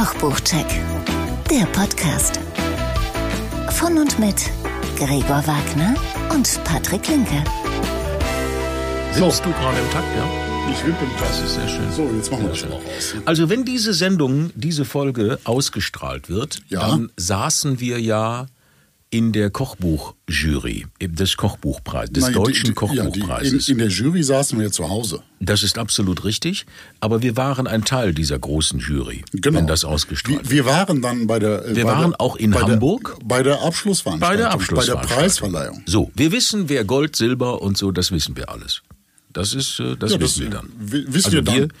Kochbuchcheck, der Podcast. Von und mit Gregor Wagner und Patrick Linke. Bist du gerade im Takt, ja? Ich wippe Das ist sehr schön. So, jetzt machen wir das mal raus. Also wenn diese Sendung, diese Folge ausgestrahlt wird, Ja. dann saßen wir ja in der Kochbuchjury des Kochbuchpreises, des Nein, deutschen die- die- Kochbuchpreises. Ja, die, in, in der Jury saßen wir zu Hause. das ist absolut richtig, aber wir waren ein Teil dieser großen Jury, Genau. wenn das ausgestrahlt Wir, wir waren dann bei der. äh, Wir bei waren der, auch in bei Hamburg. Der, bei der Abschlussveranstaltung. Bei der Bei Abschlussveranstaltung. der Preisverleihung. So, wir wissen, wer Gold, Silber und so, das wissen wir alles. Das ist, äh, das Ja, das, wissen wir dann. wissen also wir dann.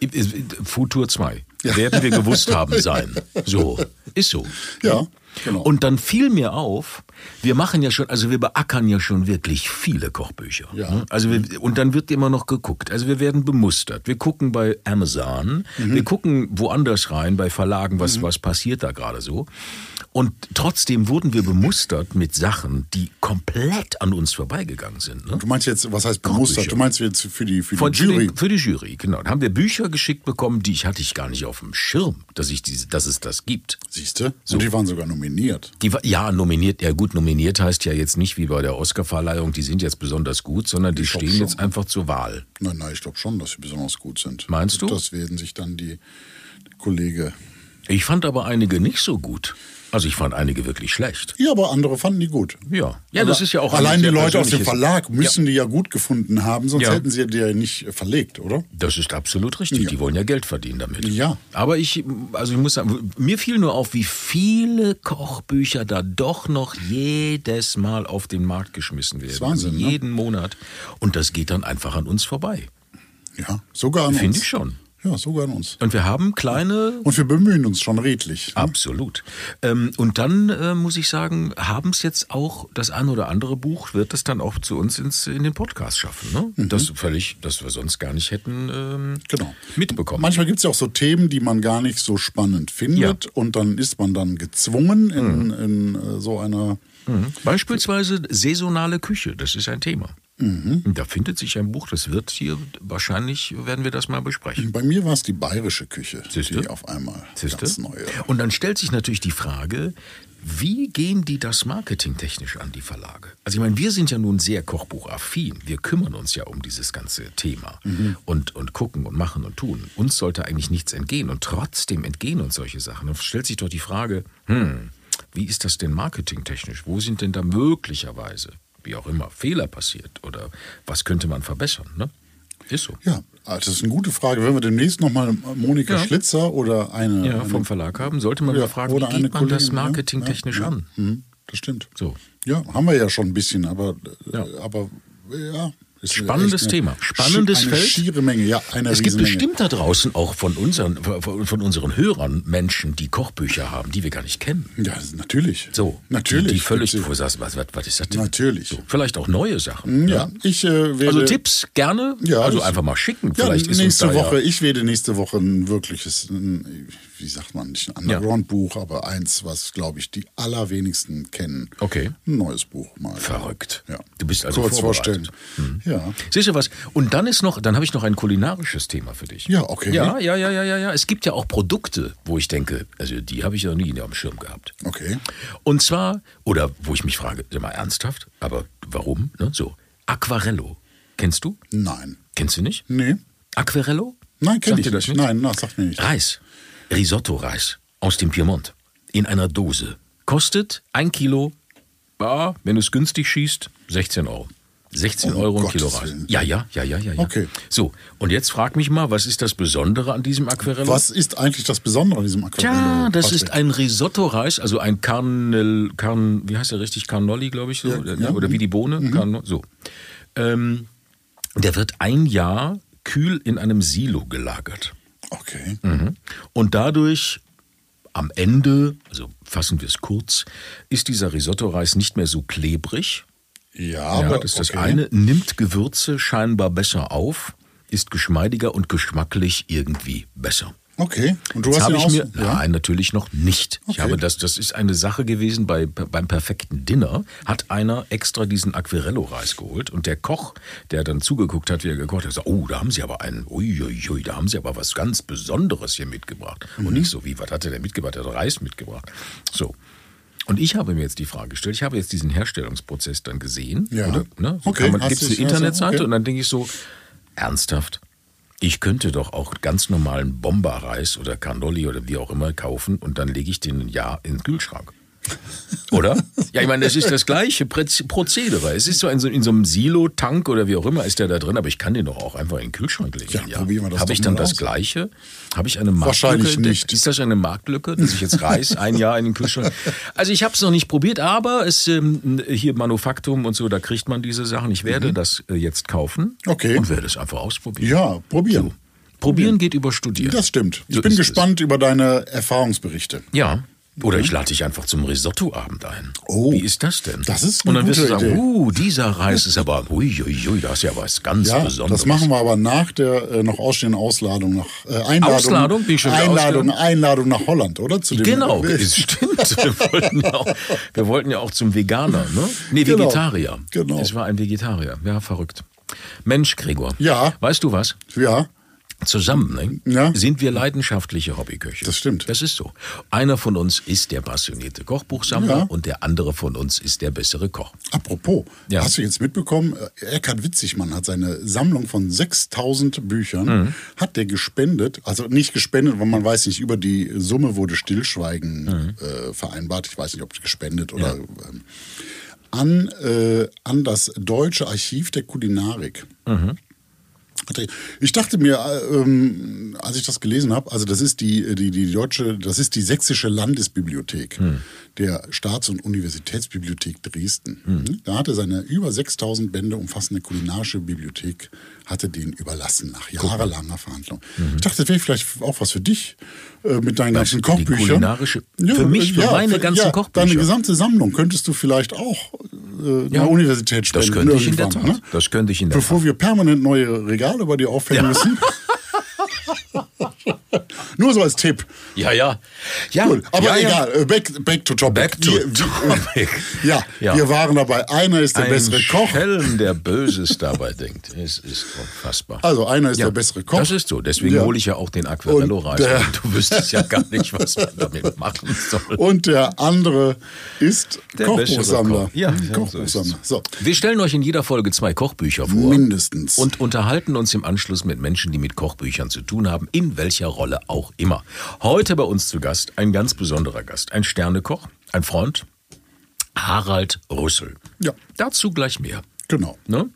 wir, Futur 2 werden wir gewusst haben sein. So, ist so. Ja, genau. Und dann fiel mir auf, wir machen ja schon, also wir beackern ja schon wirklich viele Kochbücher. Ja. ne? Also wir, und dann wird immer noch geguckt. Also wir werden bemustert. Wir gucken bei Amazon, Mhm. wir gucken woanders rein bei Verlagen, was was passiert da gerade so. Und trotzdem wurden wir bemustert mit Sachen, die komplett an uns vorbeigegangen sind. Ne? Du meinst jetzt, was heißt bemustert? Du meinst jetzt für die, für die Von Jury? Für die Jury, genau. Da haben wir Bücher geschickt bekommen, die ich hatte ich gar nicht auf dem Schirm, dass, ich diese, dass es das gibt. Siehst du? Und die waren sogar nominiert. Die, ja, nominiert, ja gut, nominiert heißt ja jetzt nicht wie bei der Oscarverleihung, die sind jetzt besonders gut, sondern die Ich stehen jetzt einfach zur Wahl. Nein, nein, ich glaube schon, dass sie besonders gut sind. Meinst du? Das werden sich dann die Kollege. Ich fand aber einige nicht so gut. Also ich fand einige wirklich schlecht. Ja, aber andere fanden die gut. Ja, ja das ist ja auch ein Allein die Leute aus dem Verlag müssen die ja gut gefunden haben, sonst Ja. hätten sie die ja nicht verlegt, oder? Das ist absolut richtig. Ja. Die wollen ja Geld verdienen damit. Ja. Aber ich, also ich muss sagen, mir fiel nur auf, wie viele Kochbücher da doch noch jedes Mal auf den Markt geschmissen werden. Wahnsinn, ne? Jeden Monat. Und das geht dann einfach an uns vorbei. Ja, sogar an Finde uns. ich schon. Ja, sogar an uns. Und wir haben kleine Und wir bemühen uns schon redlich. ne? Absolut. Ähm, und dann äh, muss ich sagen, haben es jetzt auch das ein oder andere Buch, wird es dann auch zu uns ins, in den Podcast schaffen. Ne? Das völlig, das wir sonst gar nicht hätten ähm, Mhm. Genau. mitbekommen. Manchmal gibt es ja auch so Themen, die man gar nicht so spannend findet. Und dann ist man dann gezwungen in, in äh, so einer. Mhm. Beispielsweise saisonale Küche, das ist ein Thema. Mhm. Da findet sich ein Buch, das wird hier, wahrscheinlich werden wir das mal besprechen. Bei mir war es die bayerische Küche, Siehste? die auf einmal Siehste? ganz neue. Und dann stellt sich natürlich die Frage, wie gehen die das marketingtechnisch an, die Verlage? Also ich meine, wir sind ja nun sehr kochbuchaffin. Wir kümmern uns ja um dieses ganze Thema und, und gucken und machen und tun. Uns sollte eigentlich nichts entgehen und trotzdem entgehen uns solche Sachen. Dann stellt sich doch die Frage, hm, wie ist das denn marketingtechnisch? Wo sind denn da möglicherweise, wie auch immer, Fehler passiert? Oder was könnte man verbessern? Ne? Ist so. Ja, ah, das ist eine gute Frage. Wenn wir demnächst nochmal Monika Ja. Schlitzer oder eine. Ja, eine vom Verlag haben, sollte man ja, mal fragen, wie eine geht man das marketingtechnisch ja, an? Mhm, das stimmt. So. Ja, haben wir ja schon ein bisschen, aber, aber ja. Ist Spannendes Thema. Spannendes eine Feld. schiere Menge, ja, eine Es gibt bestimmt da draußen auch von unseren, von unseren Hörern Menschen, die Kochbücher haben, die wir gar nicht kennen. Ja, natürlich. So, natürlich. Die, die völlig, wo sagst, was, was, was ist das denn? Natürlich. So, vielleicht auch neue Sachen. Ja, ich äh, werde. Also Tipps gerne, Ja, also ich- einfach mal schicken. Ja, Vielleicht nächste Woche, Ja, ich werde nächste Woche ein wirkliches, ein, wie sagt man, nicht ein Underground-Buch, aber eins, was, glaube ich, die allerwenigsten kennen. Okay. Ein neues Buch mal. Verrückt. Ja. Du bist also Kurz vorstellen. Ja. Siehst du was? Und dann ist noch, dann habe ich noch ein kulinarisches Thema für dich. Ja, okay. Ja, ja, ja, ja, ja, ja. Es gibt ja auch Produkte, wo ich denke, also die habe ich ja nie dem Schirm gehabt. Okay. Und zwar, oder wo ich mich frage, sag mal ernsthaft, aber warum? Ne? So, Aquarello. Kennst du? Nein. Kennst du nicht? Nee. Aquarello? Nein, kenne Sagt ich dir das nicht. Nein, na, sagt mir nicht. Reis. Risotto-Reis aus dem Piemont. In einer Dose. Kostet ein Kilo, ja, wenn du es günstig schießt, 16 Euro. 16 Um Euro ein Kilo Reis. Ja, ja, ja, ja, ja, ja. Okay. So, und jetzt frag mich mal, was ist das Besondere an diesem Aquarello? Was ist eigentlich das Besondere an diesem Aquarello? Tja, das Patrick? ist ein Risotto-Reis, also ein Carnel, Carn, wie heißt der richtig? Carnolli, glaube ich, so. Ja, oder, ja. oder wie die Bohne. Carno, so. Ähm, der wird ein Jahr kühl in einem Silo gelagert. Okay. Mhm. Und dadurch am Ende, also fassen wir es kurz, ist dieser Risotto-Reis nicht mehr so klebrig. Ja, Ja, aber das ist das okay. eine. Nimmt Gewürze scheinbar besser auf, ist geschmeidiger und geschmacklich irgendwie besser. Okay. Und du Jetzt hast habe ihn ich mir, ja? nein, natürlich noch nicht. Ich Okay. habe das, das ist eine Sache gewesen bei, beim perfekten Dinner, hat einer extra diesen Aquarello-Reis geholt und der Koch, der dann zugeguckt hat, wie er gekocht hat, gesagt, oh, da haben Sie aber einen, uiuiui, da haben Sie aber was ganz Besonderes hier mitgebracht. Mhm. Und nicht so, wie, was hat er denn mitgebracht? Er hat Reis mitgebracht. So. Und ich habe mir jetzt die Frage gestellt, ich habe jetzt diesen Herstellungsprozess dann gesehen. Ja. Oder, ne? so Okay, gibt es eine Internetseite okay. und dann denke ich so, ernsthaft? Ich könnte doch auch ganz normalen Bomberreis oder Cannoli oder wie auch immer kaufen und dann lege ich den Jahr in den Kühlschrank. Oder? Ja, ich meine, das ist das gleiche Prozedere. Es ist so in so, in so einem Silo-Tank oder wie auch immer ist der da drin, aber ich kann den doch auch einfach in den Kühlschrank legen. Ja, probieren wir das Habe ich dann das aus. gleiche? Habe ich eine Marktlücke? Wahrscheinlich nicht. Ist das eine Marktlücke, dass ich jetzt Reis ein Jahr in den Kühlschrank... Also ich habe es noch nicht probiert, aber es ähm, hier Manufaktum und so, da kriegt man diese Sachen. Ich werde das äh, jetzt kaufen Mhm. Okay. und werde es einfach ausprobieren. Ja, probieren. Probieren geht über Studieren. Das stimmt. Ich So bin ist es. gespannt über deine Erfahrungsberichte. Ja. Oder ich lade dich einfach zum Risotto-Abend ein. Oh. Wie ist das denn? Das ist Und eine dann wirst du sagen, Idee. uh, dieser Reis ist aber, ui, ui, das ist ja was ganz Ja, Besonderes. das machen wir aber nach der äh, noch ausstehenden Ausladung nach äh, Einladung. Ausladung? Bin ich schon Einladung, ausgegangen? Einladung nach Holland, oder? Zu dem- Genau, es stimmt. Wir wollten, ja auch, wir wollten ja auch zum Veganer, ne? Nee, Genau. Vegetarier. Genau. Es war ein Vegetarier. Ja, verrückt. Mensch, Gregor. Ja. Weißt du was? Ja, Zusammen ne, Ja. sind wir leidenschaftliche Hobbyköche. Das stimmt. Das ist so. Einer von uns ist der passionierte Kochbuchsammler Ja. und der andere von uns ist der bessere Koch. apropos, Ja. hast du jetzt mitbekommen, äh, Eckhard Witzigmann hat seine Sammlung von 6000 Büchern, Mhm. hat der gespendet, also nicht gespendet, weil man weiß nicht, über die Summe wurde Stillschweigen Mhm. äh, vereinbart, ich weiß nicht, ob gespendet oder ähm, an, äh, an das Deutsche Archiv der Kulinarik. Hatte- Ich dachte mir, äh, ähm, als ich das gelesen habe, also das ist die, die, die deutsche, das ist die sächsische Landesbibliothek der Staats- und Universitätsbibliothek Dresden. Da hatte seine über 6000 Bände umfassende kulinarische Bibliothek, hatte den überlassen nach jahrelanger Verhandlung. Ich dachte, das wäre vielleicht auch was für dich äh, mit deinen Was, ganzen Kochbüchern. kulinarische- für mich, für meine ganzen Kochbücher? Deine gesamte Sammlung könntest du vielleicht auch äh, einer Universität spenden. Das könnte ich in der Tat. Das könnte ich in der Bevor wir permanent neue Regale bei dir aufhängen müssen. Nur so als Tipp. Ja, ja. Ja, Gut, aber ja, ja. egal, äh, back, back to topic. Back to wir, topic. Ja, Ja. wir waren dabei. Einer ist der Ein bessere Koch. Schelm, der Böses dabei denkt. Es ist unfassbar. Also einer ist Ja, der bessere Koch. Das ist so. Deswegen Ja. hole ich ja auch den der- weil Du wüsstest ja gar nicht, was man damit machen soll. Und der andere ist Der Kochbuchsammler. Koch. Ja, ja, Kochbuchsammler. So, Wir stellen euch in jeder Folge zwei Kochbücher vor. mindestens. Und unterhalten uns im Anschluss mit Menschen, die mit Kochbüchern zu tun haben, in welcher Rolle auch immer. Heute bei uns zu Gast ein ganz besonderer Gast, ein Sternekoch, ein Freund, Harald Rüssel. Ja. Dazu gleich mehr. genau. Ne?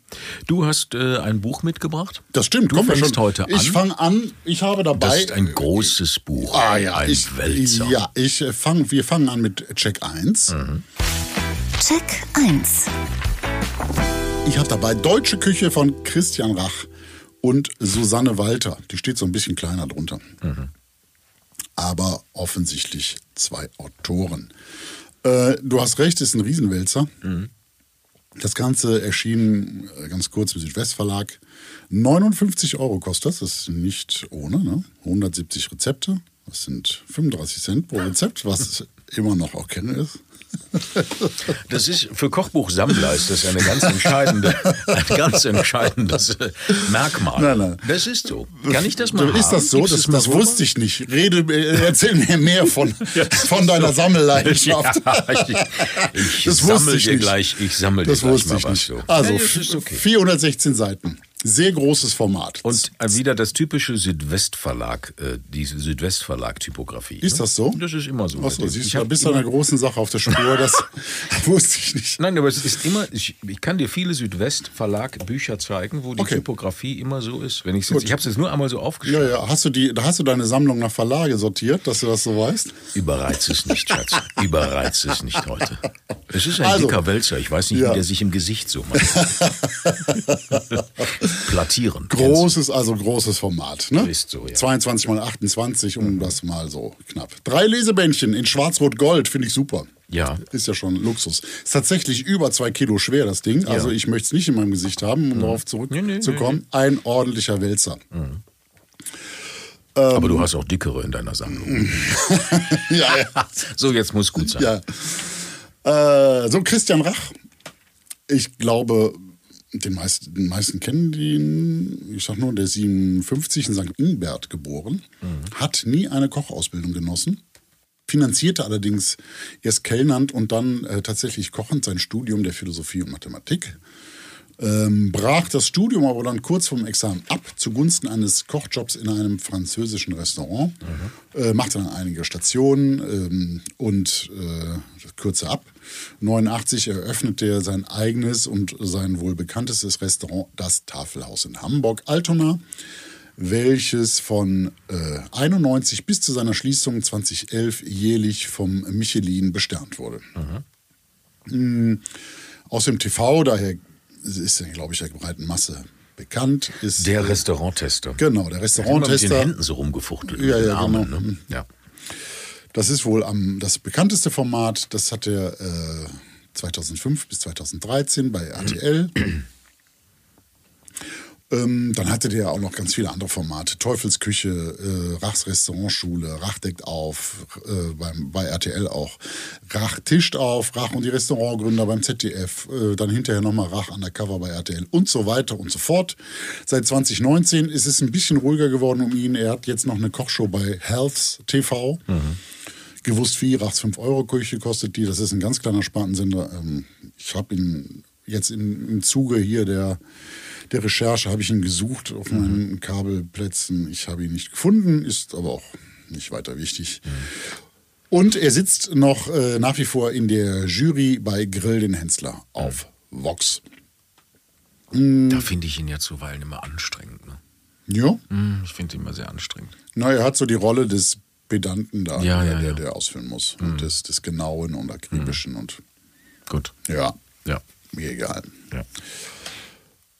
Du hast äh, ein Buch mitgebracht. Das stimmt. Du wir fängst schon. heute an. Ich fange an. Ich habe dabei. Das ist ein großes Buch. Ah ja, ein ich, Wälzer. ja, ich äh, fang, wir fangen an mit Check 1. Mhm. Check 1. Ich habe dabei Deutsche Küche von Christian Rach und Susanne Walter. Die steht so ein bisschen kleiner drunter. Aber offensichtlich zwei Autoren. Äh, du hast recht, ist ein Riesenwälzer. Das Ganze erschien äh, ganz kurz im Südwestverlag. 59 Euro kostet das, das ist nicht ohne. Ne? 170 Rezepte, das sind 35 Cent pro Rezept, was immer noch okay ist. Das ist für Kochbuchsammler ist das eine ganz entscheidende, ein ganz entscheidendes äh, Merkmal. Nein, nein. Das ist so. Kann ich das mal Ist haben? das so? Das, das wusste ich nicht. Rede, äh, erzähl mir mehr von, von deiner Sammelleidenschaft. Ja, ich ich Das sammel ich dir nicht. gleich, ich sammel dir gleich mal ich was. nicht. So. Also okay. 416 Seiten. Sehr großes Format. Und äh, wieder das typische Südwestverlag, äh, diese Südwestverlag-Typografie. Ist ne? das so? Das ist immer so. Achso, siehst du, bist du einer großen Sache auf der Spur. Das wusste ich nicht. Nein, aber es ist immer, ich, ich kann dir viele Südwestverlag-Bücher zeigen, wo die Okay. Typografie immer so ist. Wenn ich's jetzt, ich habe es jetzt nur einmal so aufgeschrieben. Ja, ja. Hast du, die, hast du deine Sammlung nach Verlage sortiert, dass du das so weißt? Überreiz es nicht, Schatz. Überreiz es nicht heute. Es ist ein Also. dicker Wälzer. Ich weiß nicht, Ja. wie der sich im Gesicht so macht. Plattieren. Großes, also großes Format. Ne? Ist so, ja. 22 mal 28, um das mal so knapp. Drei Lesebändchen in Schwarz-Rot-Gold, finde ich super. Ja. Ist ja schon Luxus. Ist tatsächlich über zwei Kilo schwer, das Ding. Also ich möchte es nicht in meinem Gesicht haben, um darauf Nee, nee, zurückzukommen. Ein ordentlicher Wälzer. Aber du hast auch dickere in deiner Sammlung. ja, ja. So, jetzt muss gut sein. ja. Äh, so, Christian Rach. Ich glaube, den meisten, den meisten kennen den. Ich sag nur, der ist 57 in St. Ingbert geboren, hat nie eine Kochausbildung genossen, finanzierte allerdings erst kellnernd und dann äh, tatsächlich kochend sein Studium der Philosophie und Mathematik. Ähm, brach das Studium aber dann kurz vorm Examen ab zugunsten eines Kochjobs in einem französischen Restaurant. Äh, machte dann einige Stationen ähm, und äh, kürze ab. 89 eröffnete er sein eigenes und sein wohl bekanntestes Restaurant, das Tafelhaus in Hamburg-Altona, welches von äh, 91 bis zu seiner Schließung 2011 jährlich vom Michelin besternt wurde. Mm, Aus dem TV, daher ist glaube ich, der breiten Masse bekannt. Ist, Der Restauranttester. Genau, der Hat immer mit den Restauranttester. Händen so rumgefuchtelt. Ja, ja, Armen, genau. Ne? Ja. Das ist wohl am, das bekannteste Format. Das hat er äh, 2005 bis 2013 bei RTL. ähm, dann hatte der auch noch ganz viele andere Formate. Teufelsküche, äh, Rachs Restaurantschule, Rach deckt auf, äh, beim, bei RTL auch. Rach tischt auf, Rach und die Restaurantgründer beim ZDF. Äh, dann hinterher nochmal Rach undercover bei RTL und so weiter und so fort. Seit 2019 ist es ein bisschen ruhiger geworden um ihn. Er hat jetzt noch eine Kochshow bei Healths TV gewusst, wie Rachs 5-Euro-Küche kostet die. Das ist ein ganz kleiner Spartensender. Ähm, ich habe ihn jetzt im Zuge hier der, der Recherche, habe ich ihn gesucht auf meinen Kabelplätzen. Ich habe ihn nicht gefunden, ist aber auch nicht weiter wichtig. Und er sitzt noch äh, nach wie vor in der Jury bei Grill den Hensler auf Vox. Da finde ich ihn ja zuweilen immer anstrengend. Ne? Ja, Hm, Ich finde ihn immer sehr anstrengend. na, er hat so die Rolle des Pedanten da, Ja, der, ja, der, ja. der ausfüllen muss. Und des, des Genauen und Akribischen und Gut. ja, Ja. mir egal. ja.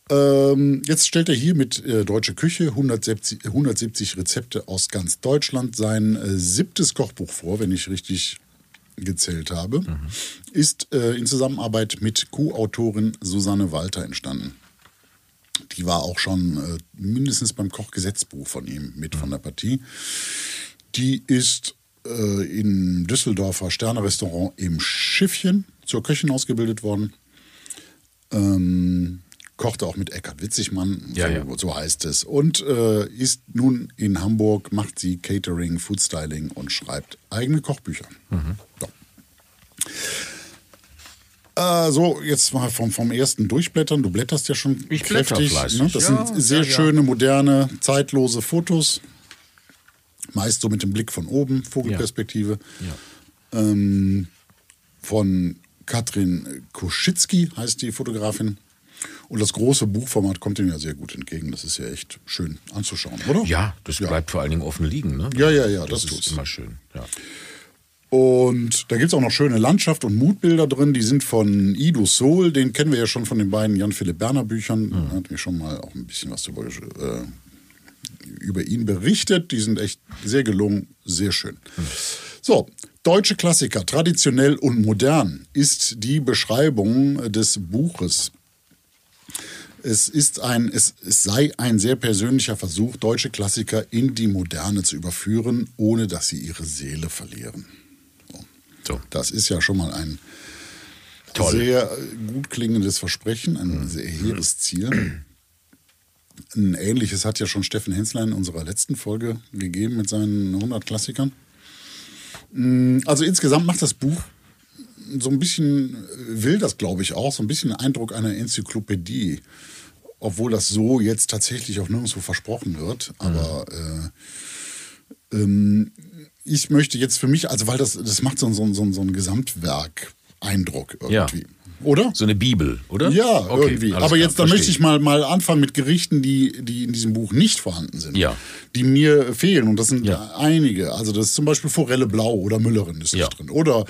Ähm, jetzt stellt er hier mit äh, Deutsche Küche 170, 170 Rezepte aus ganz Deutschland sein äh, siebtes Kochbuch vor, wenn ich richtig gezählt habe. Ist äh, in Zusammenarbeit mit Co-Autorin Susanne Walter entstanden. Die war auch schon äh, mindestens beim Kochgesetzbuch von ihm mit von der Partie. Die ist äh, im Düsseldorfer Sterne-Restaurant im Schiffchen zur Köchin ausgebildet worden. Ähm, kochte auch mit Eckhard Witzigmann, Ja, so, ja. so heißt es. Und äh, ist nun in Hamburg, macht sie Catering, Foodstyling und schreibt eigene Kochbücher. Mhm. So. Äh, so, jetzt mal vom, vom ersten Durchblättern. Du blätterst ja schon Ich blätter kräftig. Ne? Das Ja, sind sehr ja, ja. schöne, moderne, zeitlose Fotos. Meist so mit dem Blick von oben, Vogelperspektive. Ja. Ähm, von Katrin Koschitzki heißt die Fotografin. Und das große Buchformat kommt ihm ja sehr gut entgegen. Das ist ja echt schön anzuschauen, oder? Ja, das bleibt vor allen Dingen offen liegen. Ne? Ja, ja, ja, das, das ist immer schön. Ja. Und da gibt es auch noch schöne Landschaft- und Mutbilder drin. Die sind von Ido Sohl. Den kennen wir ja schon von den beiden Jan-Philipp Berner Büchern. Da hat mir schon mal auch ein bisschen was über, äh, über ihn berichtet. Die sind echt sehr gelungen, sehr schön. So, deutsche Klassiker, traditionell und modern, ist die Beschreibung des Buches. Es, ist ein, es, es sei ein sehr persönlicher Versuch, deutsche Klassiker in die Moderne zu überführen, ohne dass sie ihre Seele verlieren. So. So. Das ist ja schon mal ein Toll. sehr gut klingendes Versprechen, ein sehr hehres Ziel. Ein ähnliches hat ja schon Steffen Hensler in unserer letzten Folge gegeben mit seinen 100 Klassikern. Mm, Also insgesamt macht das Buch so ein bisschen, will das glaube ich auch, so ein bisschen den Eindruck einer Enzyklopädie. Obwohl das so jetzt tatsächlich auch nirgendwo versprochen wird. Aber äh, ähm, ich möchte jetzt für mich, also weil das, das macht so, so, so, so einen Gesamtwerk-Eindruck Ja. Oder? So eine Bibel, oder? Ja, Okay, irgendwie. Aber klar, jetzt, dann verstehe möchte ich mal, mal anfangen mit Gerichten, die, die in diesem Buch nicht vorhanden sind. Ja. Die mir fehlen. Und das sind Ja. einige. Also das ist zum Beispiel Forelle Blau oder Müllerin ist Ja. nicht drin. Oder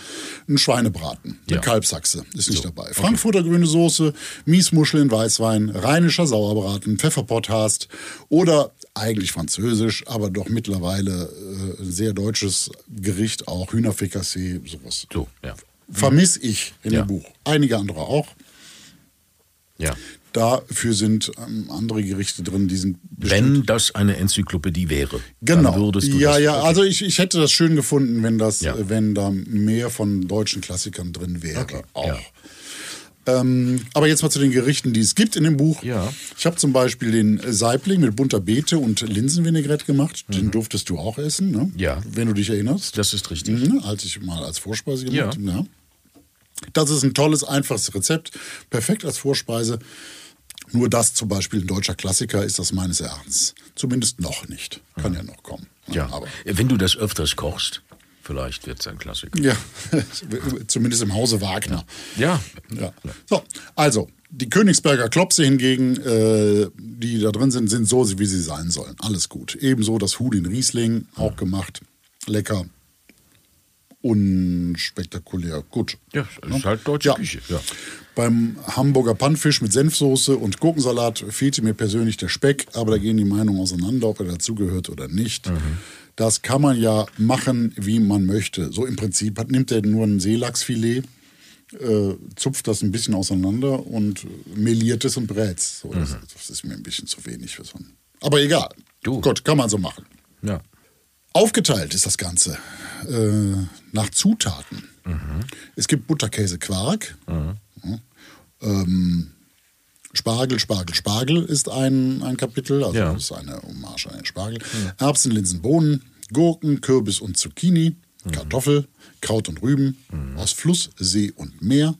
ein Schweinebraten, eine Ja. Kalbsachse ist nicht dabei. Frankfurter grüne Soße, Miesmuschel in Weißwein, rheinischer Sauerbraten, Pfefferpotthast oder eigentlich französisch, aber doch mittlerweile äh, sehr deutsches Gericht auch, Hühnerfrikassee, sowas. So, ja. Vermiss ich in Ja. dem Buch. Einige andere auch. Ja. Dafür sind ähm, andere Gerichte drin, die sind Wenn das eine Enzyklopädie wäre, Genau. dann würdest du ja, das, ja, okay. also ich, ich hätte das schön gefunden, wenn das, Ja. äh, wenn da mehr von deutschen Klassikern drin wäre. Okay, Auch. ja. Ähm, aber jetzt mal zu den Gerichten, die es gibt in dem Buch. Ja. Ich habe zum Beispiel den Saibling mit bunter Beete und Linsenvinaigrette gemacht. Den durftest du auch essen, ne? Mhm. Ja. Wenn du dich erinnerst. Das ist richtig. Mhm, als ich mal als Vorspeise gemacht Ja. habe. Ja. Das ist ein tolles, einfaches Rezept. Perfekt als Vorspeise. Nur das zum Beispiel ein deutscher Klassiker ist das meines Erachtens. Zumindest noch nicht. Kann ja noch kommen. Ja, Aber, wenn du das öfters kochst, vielleicht wird es ein Klassiker. ja. zumindest im Hause Wagner. Ja, Ja. So, also, die Königsberger Klopse hingegen, äh, die da drin sind, sind so, wie sie sein sollen. Alles gut. Ebenso das Hudin Riesling, auch gemacht. Lecker. Unspektakulär. Gut. Ja, es ist halt deutsche Ja. Küche. Ja. Beim Hamburger Pannfisch mit Senfsoße und Gurkensalat fehlte mir persönlich der Speck, aber da gehen die Meinungen auseinander, ob er dazugehört oder nicht. Das kann man ja machen, wie man möchte. So im Prinzip hat, nimmt er nur ein Seelachsfilet, äh, zupft das ein bisschen auseinander und meliert es und brät es. So, das, das ist mir ein bisschen zu wenig für so ein. Aber egal. Du. Gut, kann man so machen. ja. Aufgeteilt ist das Ganze äh, nach Zutaten. Es gibt Butterkäse, Quark. Ja. Ähm, Spargel, Spargel, Spargel ist ein, ein Kapitel, also Ja. das ist eine Hommage an den Spargel. Erbsen, Linsen, Bohnen, Gurken, Kürbis und Zucchini, Kartoffel, Kraut und Rüben aus Fluss, See und Meer.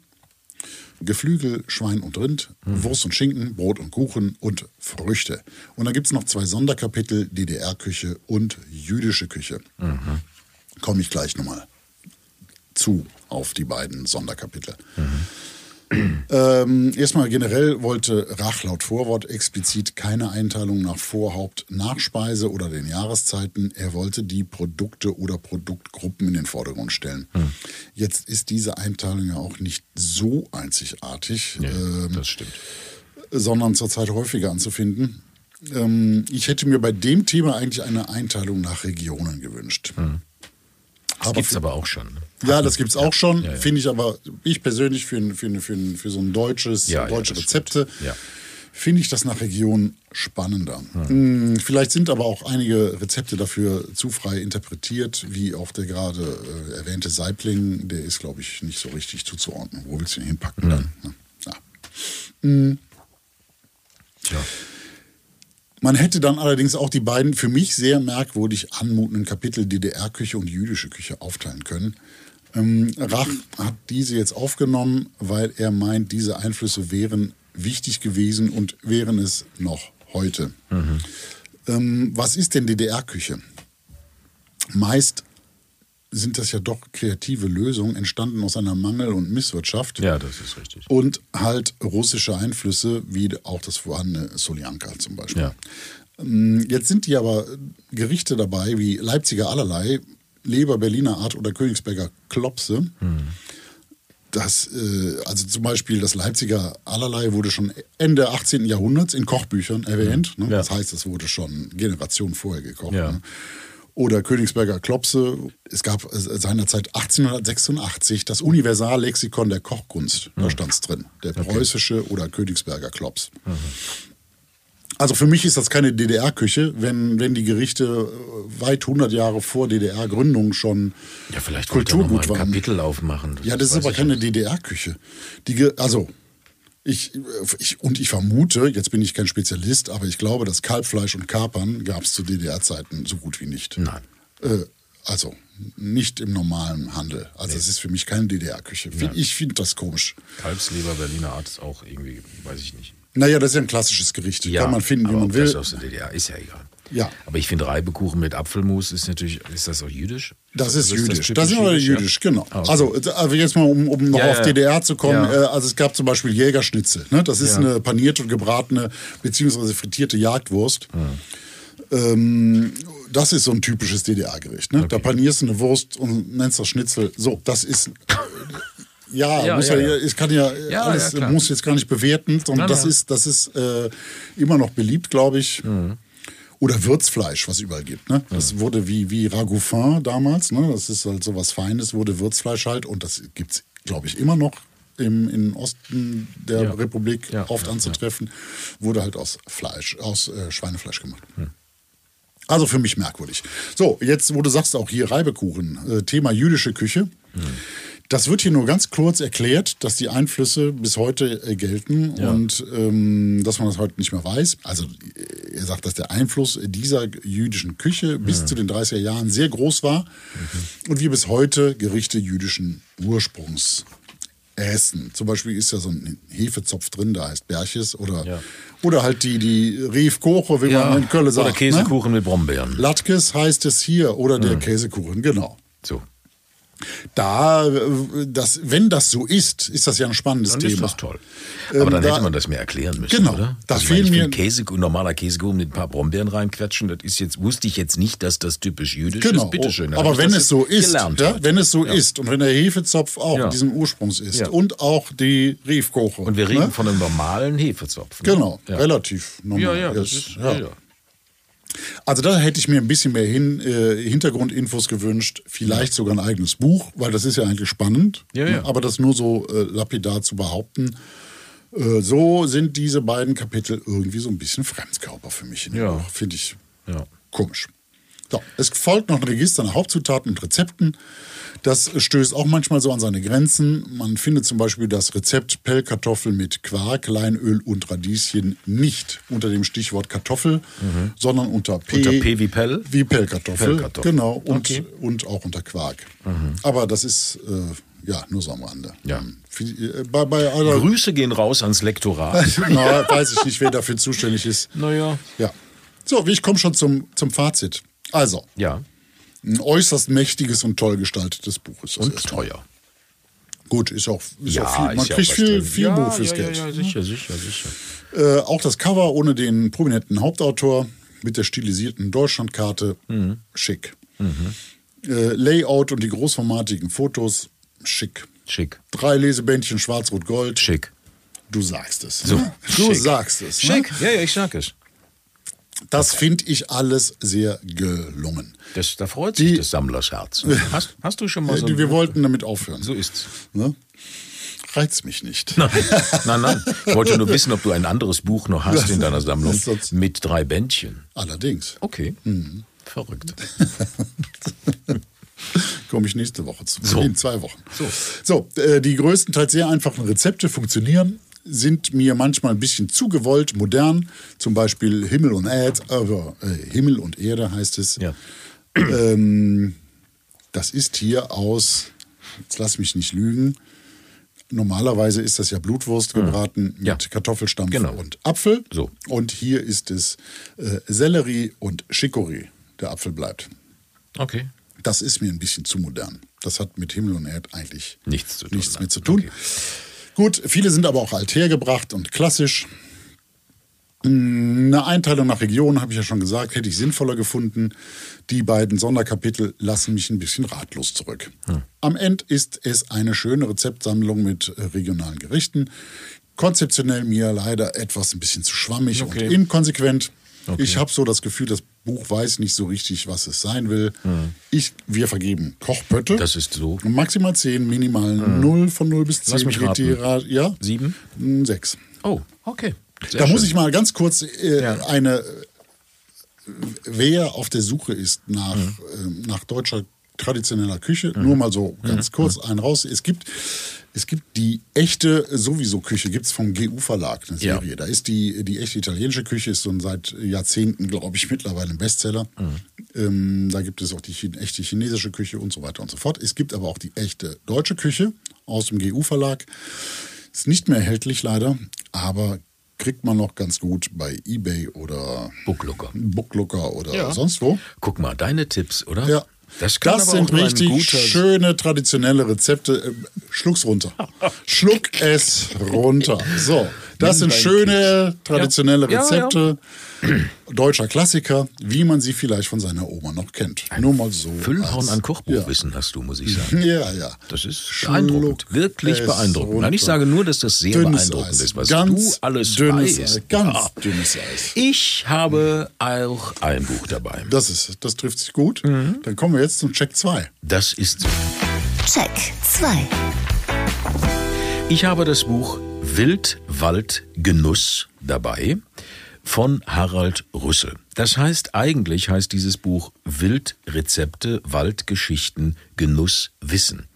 Geflügel, Schwein und Rind, Wurst und Schinken, Brot und Kuchen und Früchte. Und dann gibt es noch zwei Sonderkapitel, DDR-Küche und jüdische Küche. Komme ich gleich nochmal zu auf die beiden Sonderkapitel. Ähm, erstmal generell wollte Rach laut Vorwort explizit keine Einteilung nach Vorhaupt, Nachspeise oder den Jahreszeiten. Er wollte die Produkte oder Produktgruppen in den Vordergrund stellen. Jetzt ist diese Einteilung ja auch nicht so einzigartig, Nee, ähm, das stimmt. sondern zurzeit häufiger anzufinden. Ähm, ich hätte mir bei dem Thema eigentlich eine Einteilung nach Regionen gewünscht. Das gibt es aber auch schon. ne? Ja, das gibt's auch schon. Ja, ja. Finde ich aber, ich persönlich für, für, für, für so ein deutsches, deutsche Rezepte, finde ich das nach Region spannender. Hm, Vielleicht sind aber auch einige Rezepte dafür zu frei interpretiert, wie auch der gerade äh, erwähnte Saibling, der ist, glaube ich, nicht so richtig zuzuordnen. Wo willst du ihn hinpacken dann? ne? Ja. Ja. Man hätte dann allerdings auch die beiden für mich sehr merkwürdig anmutenden Kapitel DDR-Küche und jüdische Küche aufteilen können. Ähm, Rach hat diese jetzt aufgenommen, weil er meint, diese Einflüsse wären wichtig gewesen und wären es noch heute. Ähm, was ist denn DDR-Küche? Meist sind das ja doch kreative Lösungen, entstanden aus einer Mangel- und Misswirtschaft. ja, das ist richtig. Und halt russische Einflüsse, wie auch das vorhandene Soljanka zum Beispiel. Ja. Ähm, Jetzt sind die aber Gerichte dabei wie Leipziger Allerlei, Leber Berliner Art oder Königsberger Klopse. Das, äh, also zum Beispiel das Leipziger Allerlei wurde schon Ende 18. Jahrhunderts in Kochbüchern erwähnt. Ne? Ja. Das heißt, es wurde schon Generationen vorher gekocht. Ja. Ne? Oder Königsberger Klopse. Es gab äh, seinerzeit 1886 das Universallexikon der Kochkunst. Da stand es drin. Der preußische oder Königsberger Klops. Also für mich ist das keine DDR-Küche, wenn, wenn die Gerichte äh, weit 100 Jahre vor DDR-Gründung schon Ja, vielleicht Kulturgut ein waren. Kapitel aufmachen. Ja, das ist aber keine. DDR-Küche. Also ich, ich und ich vermute, jetzt bin ich kein Spezialist, aber ich glaube, dass Kalbfleisch und Kapern gab es zu DDR-Zeiten so gut wie nicht. Nein. Äh, also nicht im normalen Handel. Also es ist für mich keine DDR-Küche. Find- Ich finde das komisch. Kalbsleber Berliner Art ist auch irgendwie, weiß ich nicht. Naja, das ist ja ein klassisches Gericht. Kann man finden, wie man will. Aus der DDR ist ja egal. Ja. Aber ich finde Reibekuchen mit Apfelmus ist natürlich, ist das auch jüdisch? Das ist Also jüdisch. typisch Das ist ja? jüdisch, genau. Ah, okay. Also, also jetzt mal, um, um noch Ja, auf ja. DDR zu kommen. Ja. Äh, also es gab zum Beispiel Jägerschnitzel. Ne? Das ist Ja. eine panierte und gebratene beziehungsweise frittierte Jagdwurst. Ähm, das ist so ein typisches DDR-Gericht. Ne? Da panierst du eine Wurst und nennst das Schnitzel. So, das ist. Ja, Ja, muss ja, ja, ja. ich kann ja, Ja, alles, ja, muss jetzt gar nicht bewerten. Und Nein, das ist, das ist äh, immer noch beliebt, glaube ich. Mhm. Oder Würzfleisch, was es überall gibt. Ne? Das wurde wie, wie Ragoufin damals, ne? das ist halt so was Feines, wurde Würzfleisch halt und das gibt's, glaube ich, immer noch im, im Osten der Ja. Republik Ja, oft ja, anzutreffen, wurde halt aus Fleisch, aus äh, Schweinefleisch gemacht. Also für mich merkwürdig. So, jetzt, wo du sagst auch hier Reibekuchen, äh, Thema jüdische Küche. Das wird hier nur ganz kurz erklärt, dass die Einflüsse bis heute äh, gelten Ja. und ähm, dass man das heute nicht mehr weiß. Also äh, er sagt, dass der Einfluss dieser jüdischen Küche bis zu den 30er Jahren sehr groß war und wir bis heute Gerichte jüdischen Ursprungs essen. Zum Beispiel ist ja so ein Hefezopf drin, der heißt Berches oder, Ja. oder halt die, die Riefkoche, wie man in Köln sagt. Oder Käsekuchen mit Brombeeren. Ne? Latkes heißt es hier oder der Käsekuchen, genau. So. Da, äh, das, wenn das so ist, ist das ja ein spannendes Dann Thema. ist das toll. Aber Ähm, dann da- hätte man das mir erklären müssen, Genau. oder? Da also ich mir- Käse, normaler Käsekuchen mit ein paar Brombeeren reinquetschen, das ist jetzt, wusste ich jetzt nicht, dass das typisch jüdisch Genau. ist. Bitteschön. Aber wenn das es so ist, gelernt ja, wenn es so Ja. ist und wenn der Hefezopf auch Ja. diesen Ursprungs ist Ja. und auch die Riefkoche. Und wir reden ne? von einem normalen Hefezopf. ne? Genau, relativ normal. Ja, ja, das ist, ja. Also da hätte ich mir ein bisschen mehr hin, äh, Hintergrundinfos gewünscht, vielleicht sogar ein eigenes Buch, weil das ist ja eigentlich spannend. Ja, ja. Aber das nur so äh, lapidar zu behaupten, äh, so sind diese beiden Kapitel irgendwie so ein bisschen Fremdkörper für mich. Ja. Finde ich komisch. So, es folgt noch ein Register nach Hauptzutaten und Rezepten. Das stößt auch manchmal so an seine Grenzen. Man findet zum Beispiel das Rezept Pellkartoffel mit Quark, Leinöl und Radieschen nicht unter dem Stichwort Kartoffel, sondern unter P, Mhm. Unter P wie Pell? Wie Pellkartoffel. Pellkartoffel. Genau, und, Okay. Mhm. und auch unter Quark. Aber das ist äh, ja nur so am Rande. Ja. Ähm, äh, Bei, bei aller, Grüße gehen raus ans Lektorat. Na, weiß ich nicht, wer dafür zuständig ist. naja. Ja. So, ich komme schon zum, zum Fazit. Also, Ja. ein äußerst mächtiges und toll gestaltetes Buch ist das Und teuer. Gut, ist auch, ist ja, auch viel. Man ja kriegt was viel, viel ja, Buch fürs ja, Geld. Ja, ja, sicher, sicher, sicher. Äh, auch das Cover ohne den prominenten Hauptautor mit der stilisierten Deutschlandkarte. Mhm. Schick. Äh, Layout und die großformatigen Fotos. Schick. Schick. Drei Lesebändchen Schwarz-Rot-Gold. Schick. Du sagst es. So, du schick. sagst es. Ne? Schick. Ja, ja, ich sag es. Das finde ich alles sehr gelungen. Das, da freut Die- sich das Sammlersherz. Hast, hast du schon mal so Äh, ein Wir Buch? wollten damit aufhören. So ist's. Ne? Reizt mich nicht. Nein, nein, nein. Ich wollte nur wissen, ob du ein anderes Buch noch hast in deiner Sammlung mit drei Bändchen. Allerdings. Okay. Mhm. Verrückt. Komme ich nächste Woche zu. So. In zwei Wochen. So, äh, die größtenteils sehr einfachen Rezepte funktionieren, sind mir manchmal ein bisschen zu gewollt, modern. Zum Beispiel Himmel und Erd, äh, Himmel und Erde heißt es. Ja. Ähm, das ist hier aus, jetzt lass mich nicht lügen, normalerweise ist das ja Blutwurst gebraten mit Ja. Kartoffelstampf Genau. und Apfel. So. Und hier ist es äh, Sellerie und Chicorée. Der Apfel bleibt. Okay. Das ist mir ein bisschen zu modern. Das hat mit Himmel und Erd eigentlich Nichts zu tun, nichts mehr zu tun. Okay. Gut, viele sind aber auch althergebracht und klassisch. Eine Einteilung nach Region, habe ich ja schon gesagt, hätte ich sinnvoller gefunden. Die beiden Sonderkapitel lassen mich ein bisschen ratlos zurück. Hm. Am Ende ist es eine schöne Rezeptsammlung mit äh, regionalen Gerichten. Konzeptionell mir leider etwas ein bisschen zu schwammig Okay. und inkonsequent. Okay. Ich habe so das Gefühl, das Buch weiß nicht so richtig, was es sein will. Ich, wir vergeben Kochpötte. Hm. Das ist so. Maximal 10, minimal 0 von 0 bis 10. Lass mich raten. Ra- ja? Sieben? 6. Oh, okay. Sehr Da muss schön. ich mal ganz kurz äh, Ja. eine, äh, wer auf der Suche ist nach, Mhm. ähm, nach deutscher traditioneller Küche, nur mal so Mhm. ganz kurz einen raus. Es gibt, es gibt die echte sowieso Küche, gibt es vom GU Verlag, eine Ja. Serie. Da ist die, die echte italienische Küche, ist so seit Jahrzehnten, glaube ich, mittlerweile ein Bestseller. Mhm. Ähm, da gibt es auch die echte chinesische Küche und so weiter und so fort. Es gibt aber auch die echte deutsche Küche aus dem GU Verlag. Ist nicht mehr erhältlich leider, aber kriegt man noch ganz gut bei eBay oder Booklooker. Booklooker oder Ja. sonst wo. Guck mal, deine Tipps, oder? Ja. Das, Das sind richtig schöne traditionelle Rezepte. Ähm, Schluck's runter. Schluck es runter. So, das sind schöne traditionelle Ja, ja. Deutscher Klassiker, wie man sie vielleicht von seiner Oma noch kennt. Nur mal so. Füllhorn als- an Kochbuchwissen hast du, muss ich Ja. sagen. ja, ja. Das ist Schluck beeindruckend, wirklich beeindruckend. Nein, ich sage nur, dass das sehr Dünnes beeindruckend Eis. ist, was ganz du alles dünnes weißt. Eis. Ganz Ja. dünnes Eis. Ich habe auch ein Buch dabei. Das ist, das trifft sich gut. Mhm. Dann kommen wir jetzt zum Check 2. Das ist so. Check 2. Ich habe das Buch Wild, Wald, Genuss dabei von Harald Rüssel. Das heißt, eigentlich heißt dieses Buch Wildrezepte, Waldgeschichten, Genuss, Wissen.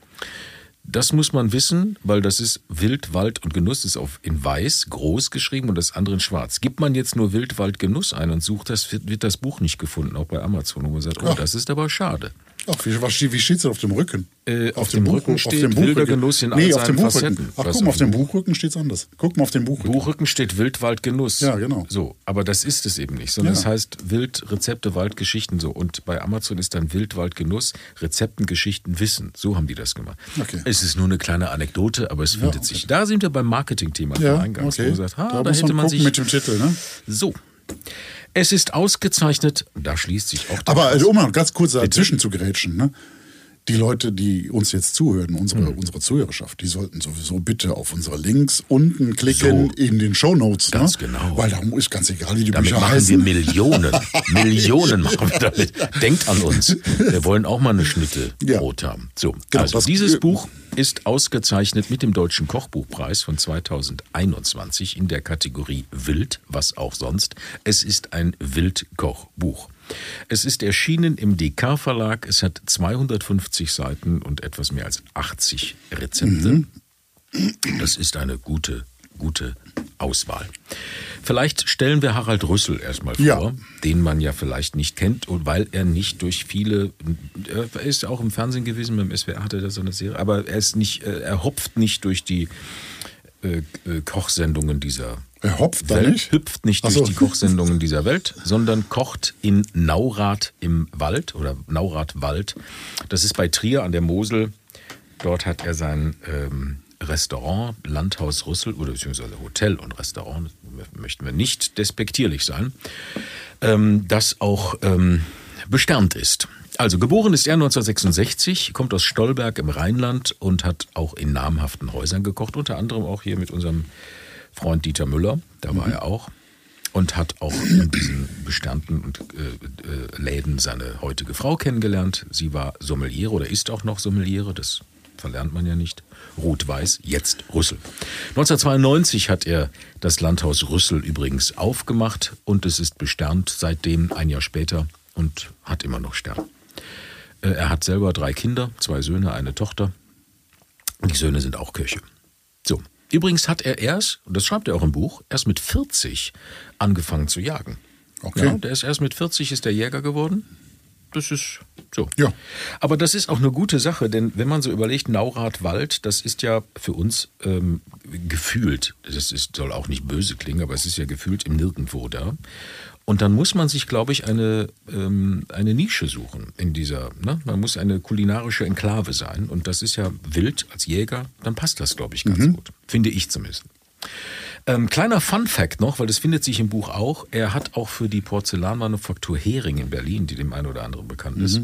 Das muss man wissen, weil das ist Wild, Wald und Genuss ist auf in weiß groß geschrieben und das andere in schwarz. Gibt man jetzt nur Wild, Wald, Genuss ein und sucht das, wird, das Buch nicht gefunden, auch bei Amazon. Und man sagt, oh, das ist aber schade. Ach, wie, was, steht- wie steht es auf dem Rücken? Äh, auf dem Rücken steht Buchrücken. wilder Genuss in all nee, auf seinen dem Buchrücken. Facetten. Ach, Was guck mal, auf auf dem dem Buchrücken steht es anders. Guck mal auf dem Buchrücken. Buchrücken steht Wild, Wald, Genuss. Ja, genau. So, aber das ist es eben nicht, sondern Ja. es heißt Wild, Rezepte, Wald, Geschichten so. Und bei Amazon ist dann Wild, Wald, Genuss, Rezepten, Geschichten, Wissen. So haben die das gemacht. Okay. Es ist nur eine kleine Anekdote, aber es findet okay. sich. Da sind wir beim Marketing-Thema Ja, Eingangs, wo okay. man sagt, ha, da, da, muss hätte man man gucken sich. mit dem Titel, ne? So. Es ist ausgezeichnet, da schließt sich auch Aber also, um mal ganz kurz dazwischen zu gerätschen, ne? Die Leute, die uns jetzt zuhören, unsere, Hm. unsere Zuhörerschaft, die sollten sowieso bitte auf unsere Links unten klicken So. in den Shownotes. Ganz ne? genau. Weil da ist ganz egal, wie die Damit Bücher machen wir heißen. Millionen. Millionen machen wir damit. Denkt an uns. Wir wollen auch mal eine Schnitte Ja. Brot haben. So, Genau, also dieses Buch ist ausgezeichnet mit dem Deutschen Kochbuchpreis von 2021 in der Kategorie Wild, was auch sonst. Es ist ein Wildkochbuch. Es ist erschienen im DK Verlag. Es hat 250 Seiten und etwas mehr als 80 Rezepte. Das ist eine gute, gute Auswahl. Vielleicht stellen wir Harald Rüssel erstmal vor, Ja. den man ja vielleicht nicht kennt, und weil er nicht durch viele, er ist auch im Fernsehen gewesen, beim SWR hatte er so eine Serie, aber er ist nicht, äh, er hopft nicht durch die äh, äh, Kochsendungen dieser Er hopft da nicht? hüpft nicht durch so. die Kochsendungen dieser Welt, sondern kocht in Naurath im Wald oder Naurath-Wald. Das ist bei Trier an der Mosel. Dort hat er sein ähm, Restaurant, Landhaus Rüssel, oder beziehungsweise Hotel und Restaurant, möchten wir nicht despektierlich sein, ähm, das auch ähm, besternt ist. Also geboren ist er 1966, kommt aus Stolberg im Rheinland und hat auch in namhaften Häusern gekocht, unter anderem auch hier mit unserem Freund Dieter Müller, da war er auch. Und hat auch in diesen besternten und, äh, äh, Läden seine heutige Frau kennengelernt. Sie war Sommeliere oder ist auch noch Sommeliere, das verlernt man ja nicht. Rot-Weiß, jetzt Rüssel. 1992 hat er das Landhaus Rüssel übrigens aufgemacht und es ist besternt seitdem, ein Jahr später, und hat immer noch Stern. Äh, Er hat selber drei Kinder, zwei Söhne, eine Tochter. Die Söhne sind auch Köche. So. Übrigens hat er erst, und das schreibt er auch im Buch, erst mit 40 angefangen zu jagen. Okay. Ja, der ist erst mit 40 ist der Jäger geworden. Das ist so. Ja. Aber das ist auch eine gute Sache, denn wenn man so überlegt, Naurath-Wald, das ist ja für uns ähm, gefühlt, das ist, soll auch nicht böse klingen, aber es ist ja gefühlt im Nirgendwo da. Und dann muss man sich, glaube ich, eine, ähm, eine Nische suchen in dieser, ne? man muss eine kulinarische Enklave sein. Und das ist ja wild als Jäger, dann passt das, glaube ich, ganz gut. Finde ich zumindest. Ähm, kleiner Fun Fact noch, weil das findet sich im Buch auch. Er hat auch für die Porzellanmanufaktur Hering in Berlin, die dem einen oder anderen bekannt ist,